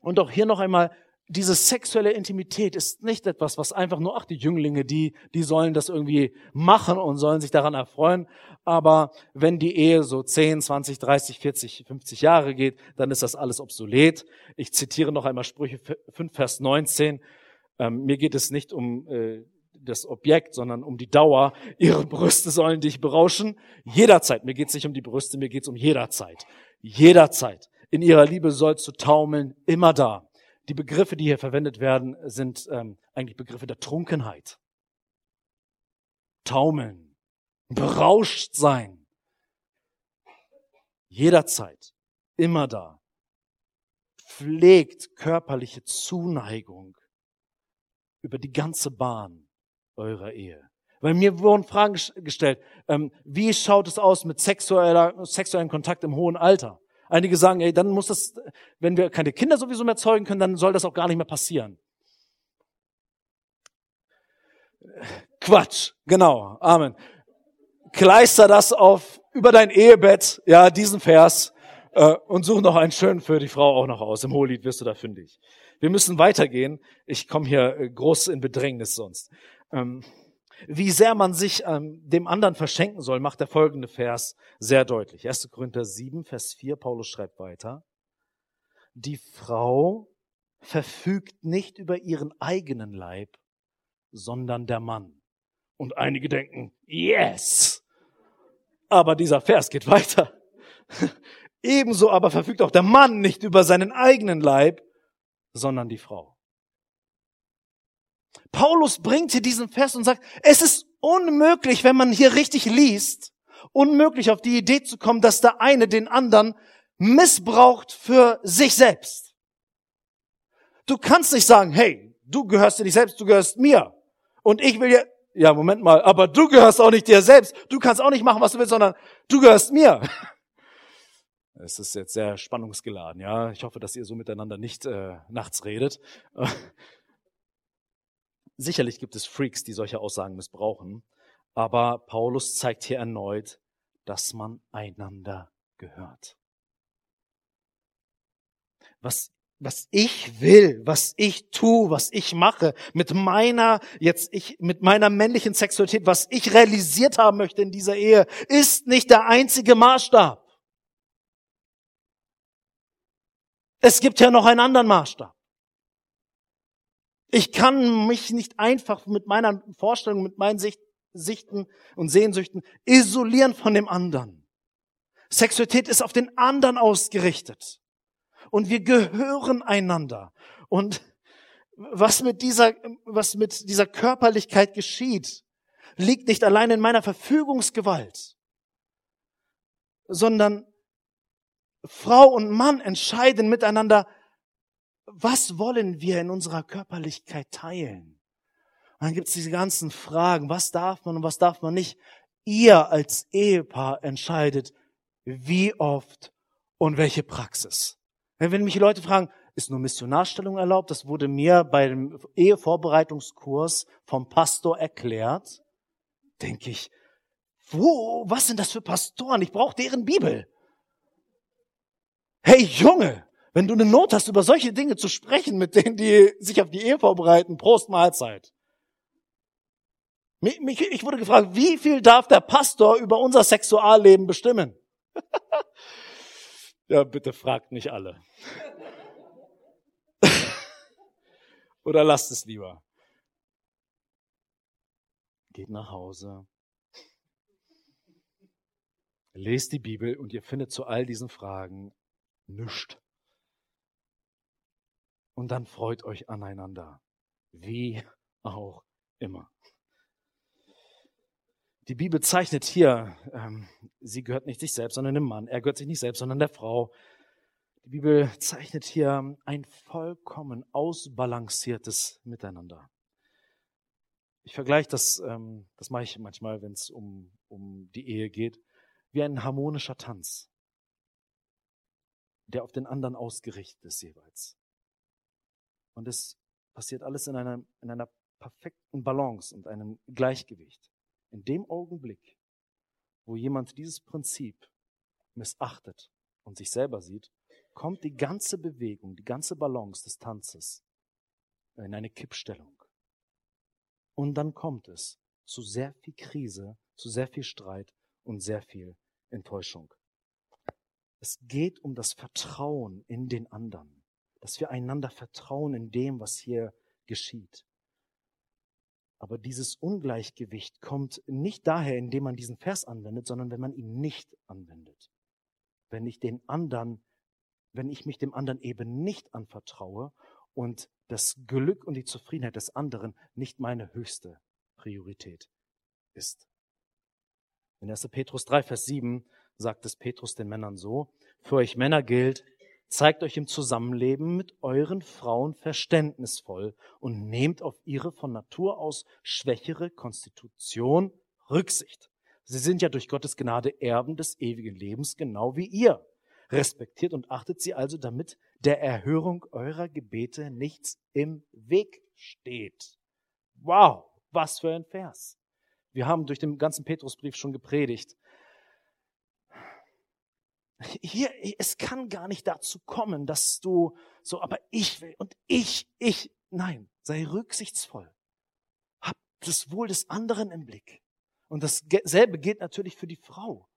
B: Und auch hier noch einmal, diese sexuelle Intimität ist nicht etwas, was einfach nur, ach, die Jünglinge, die, die sollen das irgendwie machen und sollen sich daran erfreuen. Aber wenn die Ehe so 10, 20, 30, 40, 50 Jahre geht, dann ist das alles obsolet. Ich zitiere noch einmal Sprüche 5, Vers 19. Ähm, mir geht es nicht um äh, das Objekt, sondern um die Dauer. Ihre Brüste sollen dich berauschen. Jederzeit. Mir geht es nicht um die Brüste, mir geht es um jederzeit. Jederzeit. In ihrer Liebe sollst du taumeln, immer da. Die Begriffe, die hier verwendet werden, sind ähm, eigentlich Begriffe der Trunkenheit. Taumeln, berauscht sein. Jederzeit, immer da. Pflegt körperliche Zuneigung über die ganze Bahn eurer Ehe. Weil mir wurden Fragen gestellt, ähm, wie schaut es aus mit sexueller, sexuellem Kontakt im hohen Alter? Einige sagen, ey, dann muss das, wenn wir keine Kinder sowieso mehr zeugen können, dann soll das auch gar nicht mehr passieren. Quatsch, genau, Amen. Kleister das auf über dein Ehebett, ja, diesen Vers äh, und such noch einen schönen für die Frau auch noch aus. Im Hohelied wirst du da fündig. Wir müssen weitergehen. Ich komme hier äh, groß in Bedrängnis sonst. Ähm, wie sehr man sich ähm, dem anderen verschenken soll, macht der folgende Vers sehr deutlich. 1. Korinther 7, Vers 4, Paulus schreibt weiter. Die Frau verfügt nicht über ihren eigenen Leib, sondern der Mann. Und einige denken, yes! Aber dieser Vers geht weiter. Ebenso aber verfügt auch der Mann nicht über seinen eigenen Leib, sondern die Frau. Paulus bringt hier diesen Vers und sagt, es ist unmöglich, wenn man hier richtig liest, unmöglich auf die Idee zu kommen, dass der eine den anderen missbraucht für sich selbst. Du kannst nicht sagen, hey, du gehörst dir nicht selbst, du gehörst mir. Und ich will dir, ja, Moment mal, aber du gehörst auch nicht dir selbst. Du kannst auch nicht machen, was du willst, sondern du gehörst mir. Es ist jetzt sehr spannungsgeladen, ja. Ich hoffe, dass ihr so miteinander nicht äh, nachts redet. Sicherlich gibt es Freaks, die solche Aussagen missbrauchen. Aber Paulus zeigt hier erneut, dass man einander gehört. Was, was ich will, was ich tue, was ich mache, mit meiner, jetzt ich, mit meiner männlichen Sexualität, was ich realisiert haben möchte in dieser Ehe, ist nicht der einzige Maßstab. Es gibt ja noch einen anderen Maßstab. Ich kann mich nicht einfach mit meiner Vorstellung, mit meinen Sicht, Sichten und Sehnsüchten isolieren von dem anderen. Sexualität ist auf den anderen ausgerichtet. Und wir gehören einander. Und was mit dieser, was mit dieser Körperlichkeit geschieht, liegt nicht allein in meiner Verfügungsgewalt, sondern Frau und Mann entscheiden miteinander, was wollen wir in unserer Körperlichkeit teilen? Und dann gibt es diese ganzen Fragen, was darf man und was darf man nicht. Ihr als Ehepaar entscheidet, wie oft und welche Praxis. Wenn mich Leute fragen, ist nur Missionarstellung erlaubt? Das wurde mir beim Ehevorbereitungskurs vom Pastor erklärt. Denke ich, wo, was sind das für Pastoren? Ich brauche deren Bibel. Hey Junge, wenn du eine Not hast, über solche Dinge zu sprechen, mit denen die sich auf die Ehe vorbereiten, Prost Mahlzeit. Ich wurde gefragt, wie viel darf der Pastor über unser Sexualleben bestimmen? ja, bitte fragt nicht alle. Oder lasst es lieber. Geht nach Hause. Lest die Bibel und ihr findet zu all diesen Fragen Nischt. Und dann freut euch aneinander. Wie auch immer. Die Bibel zeichnet hier, ähm, sie gehört nicht sich selbst, sondern dem Mann. Er gehört sich nicht selbst, sondern der Frau. Die Bibel zeichnet hier ein vollkommen ausbalanciertes Miteinander. Ich vergleiche das, ähm, das mache ich manchmal, wenn es um, um die Ehe geht, wie ein harmonischer Tanz der auf den anderen ausgerichtet ist jeweils. Und es passiert alles in einer, in einer perfekten Balance und einem Gleichgewicht. In dem Augenblick, wo jemand dieses Prinzip missachtet und sich selber sieht, kommt die ganze Bewegung, die ganze Balance des Tanzes in eine Kippstellung. Und dann kommt es zu sehr viel Krise, zu sehr viel Streit und sehr viel Enttäuschung. Es geht um das Vertrauen in den anderen, dass wir einander vertrauen in dem, was hier geschieht. Aber dieses Ungleichgewicht kommt nicht daher, indem man diesen Vers anwendet, sondern wenn man ihn nicht anwendet. Wenn ich den anderen, wenn ich mich dem anderen eben nicht anvertraue und das Glück und die Zufriedenheit des anderen nicht meine höchste Priorität ist. In 1. Petrus 3, Vers 7 sagt es Petrus den Männern so, für euch Männer gilt, zeigt euch im Zusammenleben mit euren Frauen verständnisvoll und nehmt auf ihre von Natur aus schwächere Konstitution Rücksicht. Sie sind ja durch Gottes Gnade Erben des ewigen Lebens, genau wie ihr. Respektiert und achtet sie also, damit der Erhörung eurer Gebete nichts im Weg steht. Wow, was für ein Vers. Wir haben durch den ganzen Petrusbrief schon gepredigt, hier, es kann gar nicht dazu kommen, dass du so, aber ich will und ich, ich, nein, sei rücksichtsvoll. Hab das Wohl des anderen im Blick. Und dasselbe gilt natürlich für die Frau.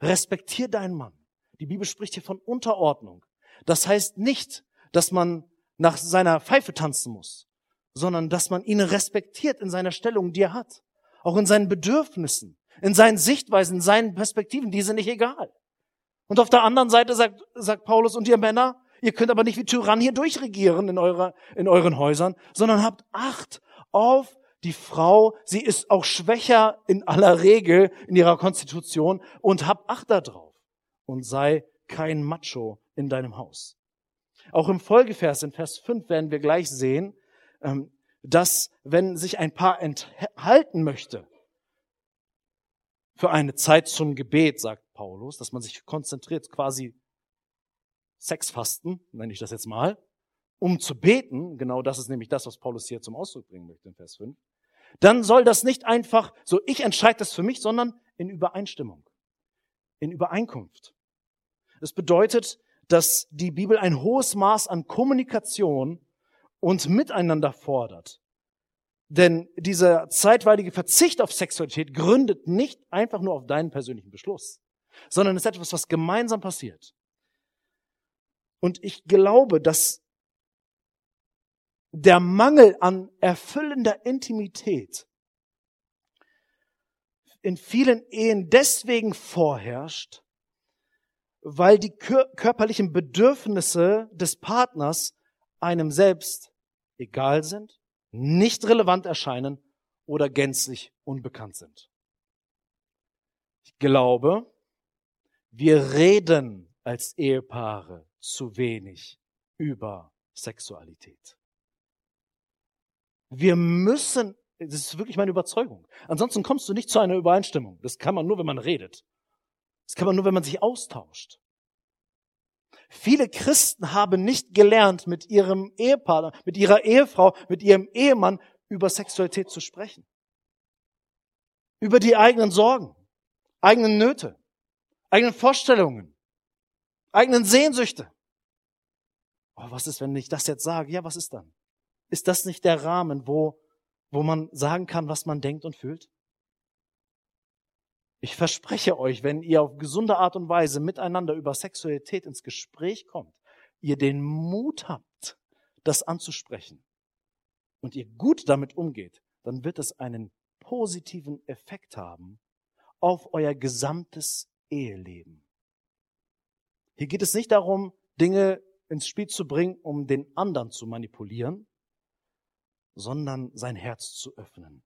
B: Respektier deinen Mann. Die Bibel spricht hier von Unterordnung. Das heißt nicht, dass man nach seiner Pfeife tanzen muss, sondern dass man ihn respektiert in seiner Stellung, die er hat. Auch in seinen Bedürfnissen, in seinen Sichtweisen, in seinen Perspektiven, die sind nicht egal. Und auf der anderen Seite sagt, sagt Paulus, und ihr Männer, ihr könnt aber nicht wie Tyrann hier durchregieren in, eurer, in euren Häusern, sondern habt Acht auf die Frau. Sie ist auch schwächer in aller Regel in ihrer Konstitution und habt Acht darauf und sei kein Macho in deinem Haus. Auch im Folgevers, in Vers 5 werden wir gleich sehen, ähm, dass wenn sich ein Paar enthalten möchte für eine Zeit zum Gebet, sagt Paulus, dass man sich konzentriert, quasi Sexfasten, nenne ich das jetzt mal, um zu beten, genau das ist nämlich das, was Paulus hier zum Ausdruck bringen möchte in Vers 5, dann soll das nicht einfach so, ich entscheide das für mich, sondern in Übereinstimmung, in Übereinkunft. Das bedeutet, dass die Bibel ein hohes Maß an Kommunikation und Miteinander fordert. Denn dieser zeitweilige Verzicht auf Sexualität gründet nicht einfach nur auf deinen persönlichen Beschluss, sondern ist etwas, was gemeinsam passiert. Und ich glaube, dass der Mangel an erfüllender Intimität in vielen Ehen deswegen vorherrscht, weil die körperlichen Bedürfnisse des Partners einem selbst egal sind, nicht relevant erscheinen oder gänzlich unbekannt sind. Ich glaube, wir reden als Ehepaare zu wenig über Sexualität. Wir müssen, das ist wirklich meine Überzeugung. Ansonsten kommst du nicht zu einer Übereinstimmung. Das kann man nur, wenn man redet. Das kann man nur, wenn man sich austauscht. Viele Christen haben nicht gelernt, mit ihrem Ehepartner, mit ihrer Ehefrau, mit ihrem Ehemann über Sexualität zu sprechen. Über die eigenen Sorgen, eigenen Nöte, eigenen Vorstellungen, eigenen Sehnsüchte. Oh, was ist, wenn ich das jetzt sage? Ja, was ist dann? Ist das nicht der Rahmen, wo, wo man sagen kann, was man denkt und fühlt? Ich verspreche euch, wenn ihr auf gesunde Art und Weise miteinander über Sexualität ins Gespräch kommt, ihr den Mut habt, das anzusprechen und ihr gut damit umgeht, dann wird es einen positiven Effekt haben auf euer gesamtes Eheleben. Hier geht es nicht darum, Dinge ins Spiel zu bringen, um den anderen zu manipulieren, sondern sein Herz zu öffnen.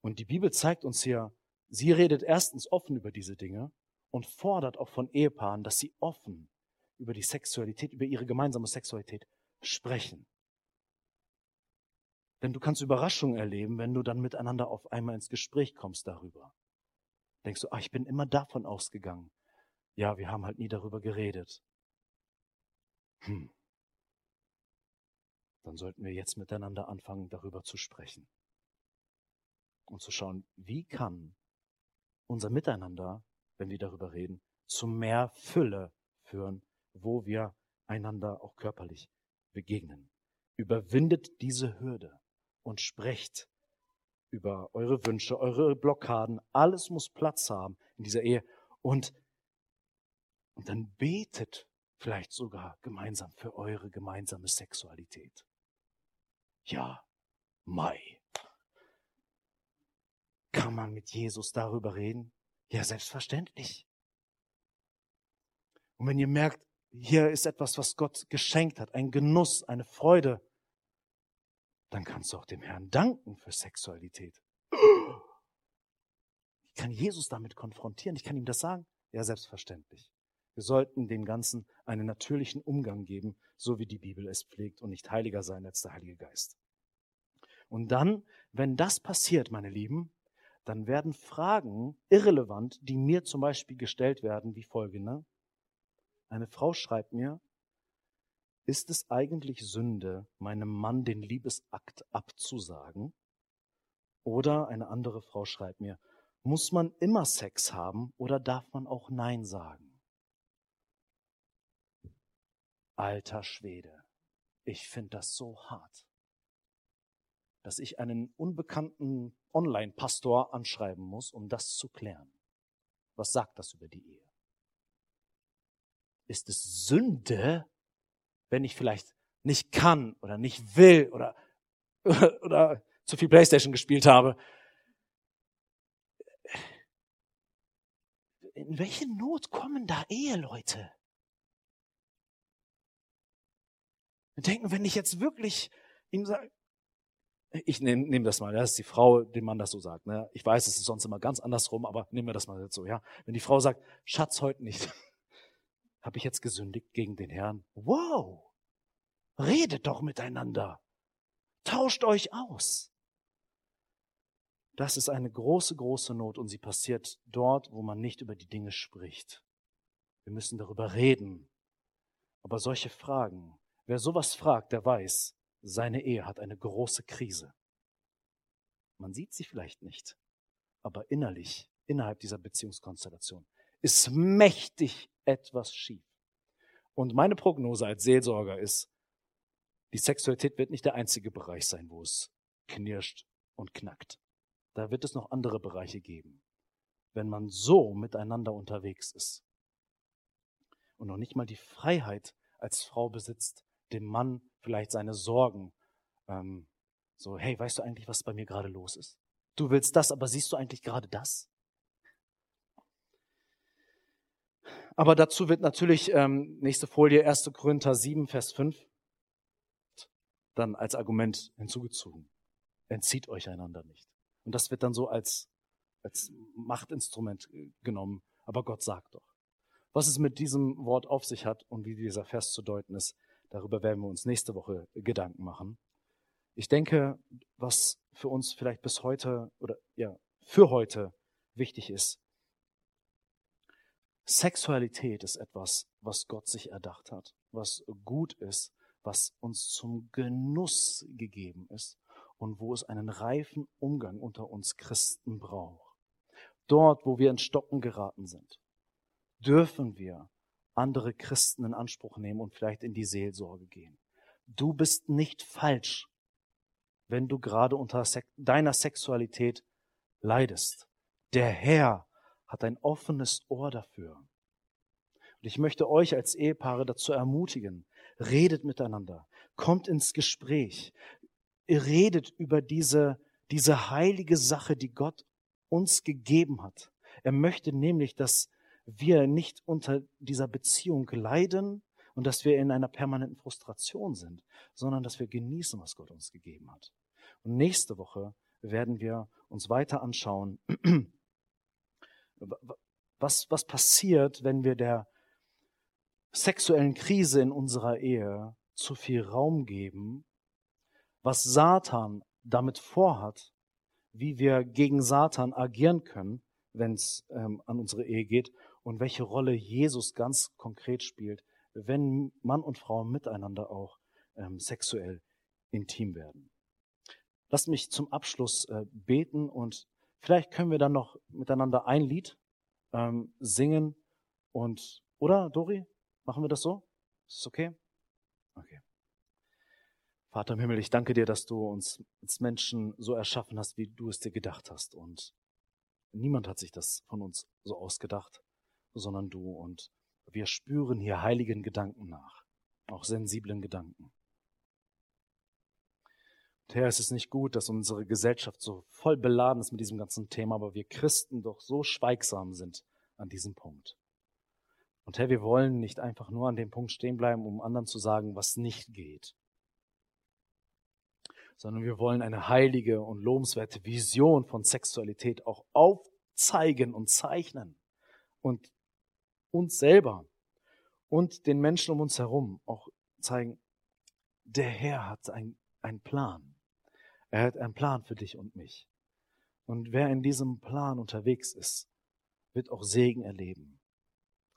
B: Und die Bibel zeigt uns hier, sie redet erstens offen über diese Dinge und fordert auch von Ehepaaren, dass sie offen über die Sexualität, über ihre gemeinsame Sexualität sprechen. Denn du kannst Überraschungen erleben, wenn du dann miteinander auf einmal ins Gespräch kommst darüber. Denkst du, ah, ich bin immer davon ausgegangen. Ja, wir haben halt nie darüber geredet. Hm. Dann sollten wir jetzt miteinander anfangen, darüber zu sprechen und zu schauen, wie kann unser Miteinander, wenn wir darüber reden, zu mehr Fülle führen, wo wir einander auch körperlich begegnen. Überwindet diese Hürde und sprecht über eure Wünsche, eure Blockaden. Alles muss Platz haben in dieser Ehe. Und, und dann betet vielleicht sogar gemeinsam für eure gemeinsame Sexualität. Ja, Mai. Kann man mit Jesus darüber reden? Ja, selbstverständlich. Und wenn ihr merkt, hier ist etwas, was Gott geschenkt hat, ein Genuss, eine Freude, dann kannst du auch dem Herrn danken für Sexualität. Ich kann Jesus damit konfrontieren, ich kann ihm das sagen. Ja, selbstverständlich. Wir sollten dem Ganzen einen natürlichen Umgang geben, so wie die Bibel es pflegt und nicht heiliger sein als der Heilige Geist. Und dann, wenn das passiert, meine Lieben, dann werden Fragen irrelevant, die mir zum Beispiel gestellt werden, wie folgende. Eine Frau schreibt mir, ist es eigentlich Sünde, meinem Mann den Liebesakt abzusagen? Oder eine andere Frau schreibt mir, muss man immer Sex haben oder darf man auch Nein sagen? Alter Schwede, ich finde das so hart dass ich einen unbekannten Online-Pastor anschreiben muss, um das zu klären. Was sagt das über die Ehe? Ist es Sünde, wenn ich vielleicht nicht kann oder nicht will oder, oder zu viel Playstation gespielt habe? In welche Not kommen da Eheleute? Wir denken, wenn ich jetzt wirklich ihm sage, ich nehme nehm das mal, das ist die Frau, dem man das so sagt. Ne? Ich weiß, es ist sonst immer ganz andersrum, aber nehmen wir das mal jetzt so, ja. Wenn die Frau sagt, Schatz, heute nicht. Habe ich jetzt gesündigt gegen den Herrn? Wow! Redet doch miteinander. Tauscht euch aus. Das ist eine große, große Not und sie passiert dort, wo man nicht über die Dinge spricht. Wir müssen darüber reden. Aber solche Fragen, wer sowas fragt, der weiß, seine Ehe hat eine große Krise. Man sieht sie vielleicht nicht, aber innerlich, innerhalb dieser Beziehungskonstellation, ist mächtig etwas schief. Und meine Prognose als Seelsorger ist, die Sexualität wird nicht der einzige Bereich sein, wo es knirscht und knackt. Da wird es noch andere Bereiche geben, wenn man so miteinander unterwegs ist und noch nicht mal die Freiheit als Frau besitzt, dem Mann vielleicht seine Sorgen, ähm, so, hey, weißt du eigentlich, was bei mir gerade los ist? Du willst das, aber siehst du eigentlich gerade das? Aber dazu wird natürlich, ähm, nächste Folie, 1. Korinther 7, Vers 5, dann als Argument hinzugezogen. Entzieht euch einander nicht. Und das wird dann so als, als Machtinstrument äh, genommen. Aber Gott sagt doch. Was es mit diesem Wort auf sich hat und wie dieser Vers zu deuten ist, darüber werden wir uns nächste Woche Gedanken machen. Ich denke, was für uns vielleicht bis heute oder ja, für heute wichtig ist, Sexualität ist etwas, was Gott sich erdacht hat, was gut ist, was uns zum Genuss gegeben ist und wo es einen reifen Umgang unter uns Christen braucht. Dort, wo wir in Stocken geraten sind, dürfen wir andere Christen in Anspruch nehmen und vielleicht in die Seelsorge gehen. Du bist nicht falsch, wenn du gerade unter deiner Sexualität leidest. Der Herr hat ein offenes Ohr dafür. Und ich möchte euch als Ehepaare dazu ermutigen, redet miteinander, kommt ins Gespräch, redet über diese, diese heilige Sache, die Gott uns gegeben hat. Er möchte nämlich, dass wir nicht unter dieser Beziehung leiden und dass wir in einer permanenten Frustration sind, sondern dass wir genießen, was Gott uns gegeben hat. Und nächste Woche werden wir uns weiter anschauen, was, was passiert, wenn wir der sexuellen Krise in unserer Ehe zu viel Raum geben was Satan damit vorhat, wie wir gegen Satan agieren können, wenn es ähm, an unsere Ehe geht und welche Rolle Jesus ganz konkret spielt, wenn Mann und Frau miteinander auch ähm, sexuell intim werden. Lasst mich zum Abschluss äh, beten und vielleicht können wir dann noch miteinander ein Lied ähm, singen und oder Dori, machen wir das so? Ist es okay? Okay. Vater im Himmel, ich danke dir, dass du uns als Menschen so erschaffen hast, wie du es dir gedacht hast. Und niemand hat sich das von uns so ausgedacht, sondern du. Und wir spüren hier heiligen Gedanken nach, auch sensiblen Gedanken. Herr, es ist nicht gut, dass unsere Gesellschaft so voll beladen ist mit diesem ganzen Thema, aber wir Christen doch so schweigsam sind an diesem Punkt. Und Herr, wir wollen nicht einfach nur an dem Punkt stehen bleiben, um anderen zu sagen, was nicht geht, sondern wir wollen eine heilige und lobenswerte Vision von Sexualität auch aufzeigen und zeichnen und uns selber und den Menschen um uns herum auch zeigen, der Herr hat einen Plan. Er hat einen Plan für dich und mich. Und wer in diesem Plan unterwegs ist, wird auch Segen erleben.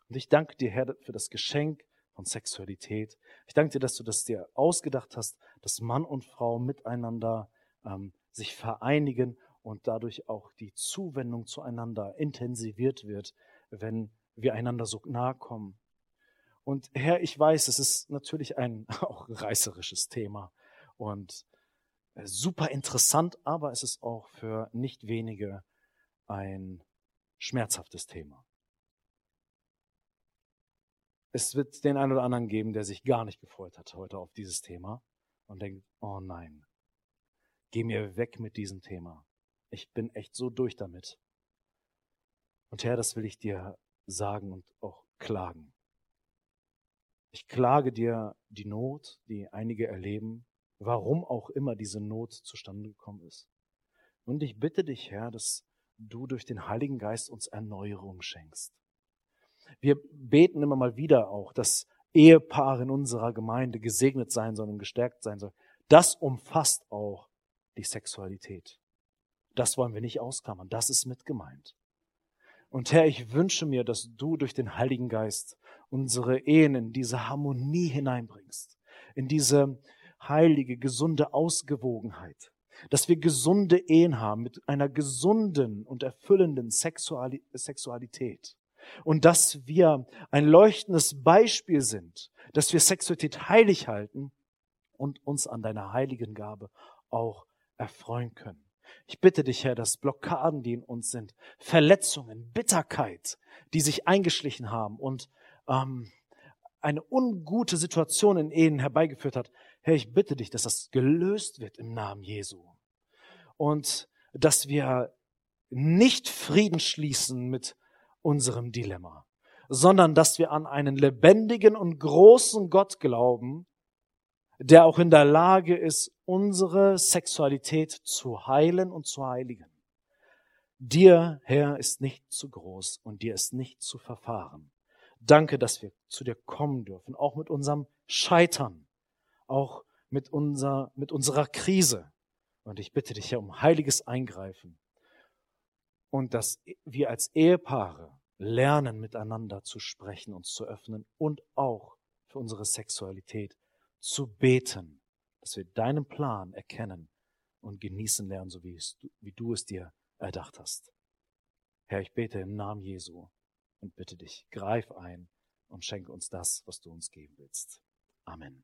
B: Und ich danke dir, Herr, für das Geschenk von Sexualität. Ich danke dir, dass du das dir ausgedacht hast, dass Mann und Frau miteinander ähm, sich vereinigen und dadurch auch die Zuwendung zueinander intensiviert wird, wenn wir einander so nahe kommen. Und Herr, ich weiß, es ist natürlich ein auch reißerisches Thema und super interessant, aber es ist auch für nicht wenige ein schmerzhaftes Thema. Es wird den einen oder anderen geben, der sich gar nicht gefreut hat heute auf dieses Thema und denkt, oh nein, geh mir weg mit diesem Thema. Ich bin echt so durch damit. Und Herr, das will ich dir sagen und auch klagen. Ich klage dir die Not, die einige erleben, warum auch immer diese Not zustande gekommen ist. Und ich bitte dich, Herr, dass du durch den Heiligen Geist uns Erneuerung schenkst Wir beten immer mal wieder auch, dass Ehepaare in unserer Gemeinde gesegnet sein sollen und gestärkt sein sollen. Das umfasst auch die Sexualität. Das wollen wir nicht ausklammern. Das ist mit gemeint. Und Herr, ich wünsche mir, dass du durch den Heiligen Geist unsere Ehen in diese Harmonie hineinbringst, in diese heilige, gesunde Ausgewogenheit, dass wir gesunde Ehen haben mit einer gesunden und erfüllenden Sexualität und dass wir ein leuchtendes Beispiel sind, dass wir Sexualität heilig halten und uns an deiner heiligen Gabe auch erfreuen können. Ich bitte dich, Herr, dass Blockaden, die in uns sind, Verletzungen, Bitterkeit, die sich eingeschlichen haben und ähm, eine ungute Situation in Ehen herbeigeführt hat, Herr, ich bitte dich, dass das gelöst wird im Namen Jesu. Und dass wir nicht Frieden schließen mit unserem Dilemma, sondern dass wir an einen lebendigen und großen Gott glauben, der auch in der Lage ist, unsere Sexualität zu heilen und zu heiligen. Dir, Herr, ist nicht zu groß und dir ist nicht zu verfahren. Danke, dass wir zu dir kommen dürfen, auch mit unserem Scheitern, auch mit, unser, mit unserer Krise. Und ich bitte dich, Herr, um heiliges Eingreifen und dass wir als Ehepaare lernen, miteinander zu sprechen, uns zu öffnen und auch für unsere Sexualität zu beten, dass wir deinen Plan erkennen und genießen lernen, so wie, es, wie du es dir erdacht hast. Herr, ich bete im Namen Jesu und bitte dich, greif ein und schenke uns das, was du uns geben willst. Amen.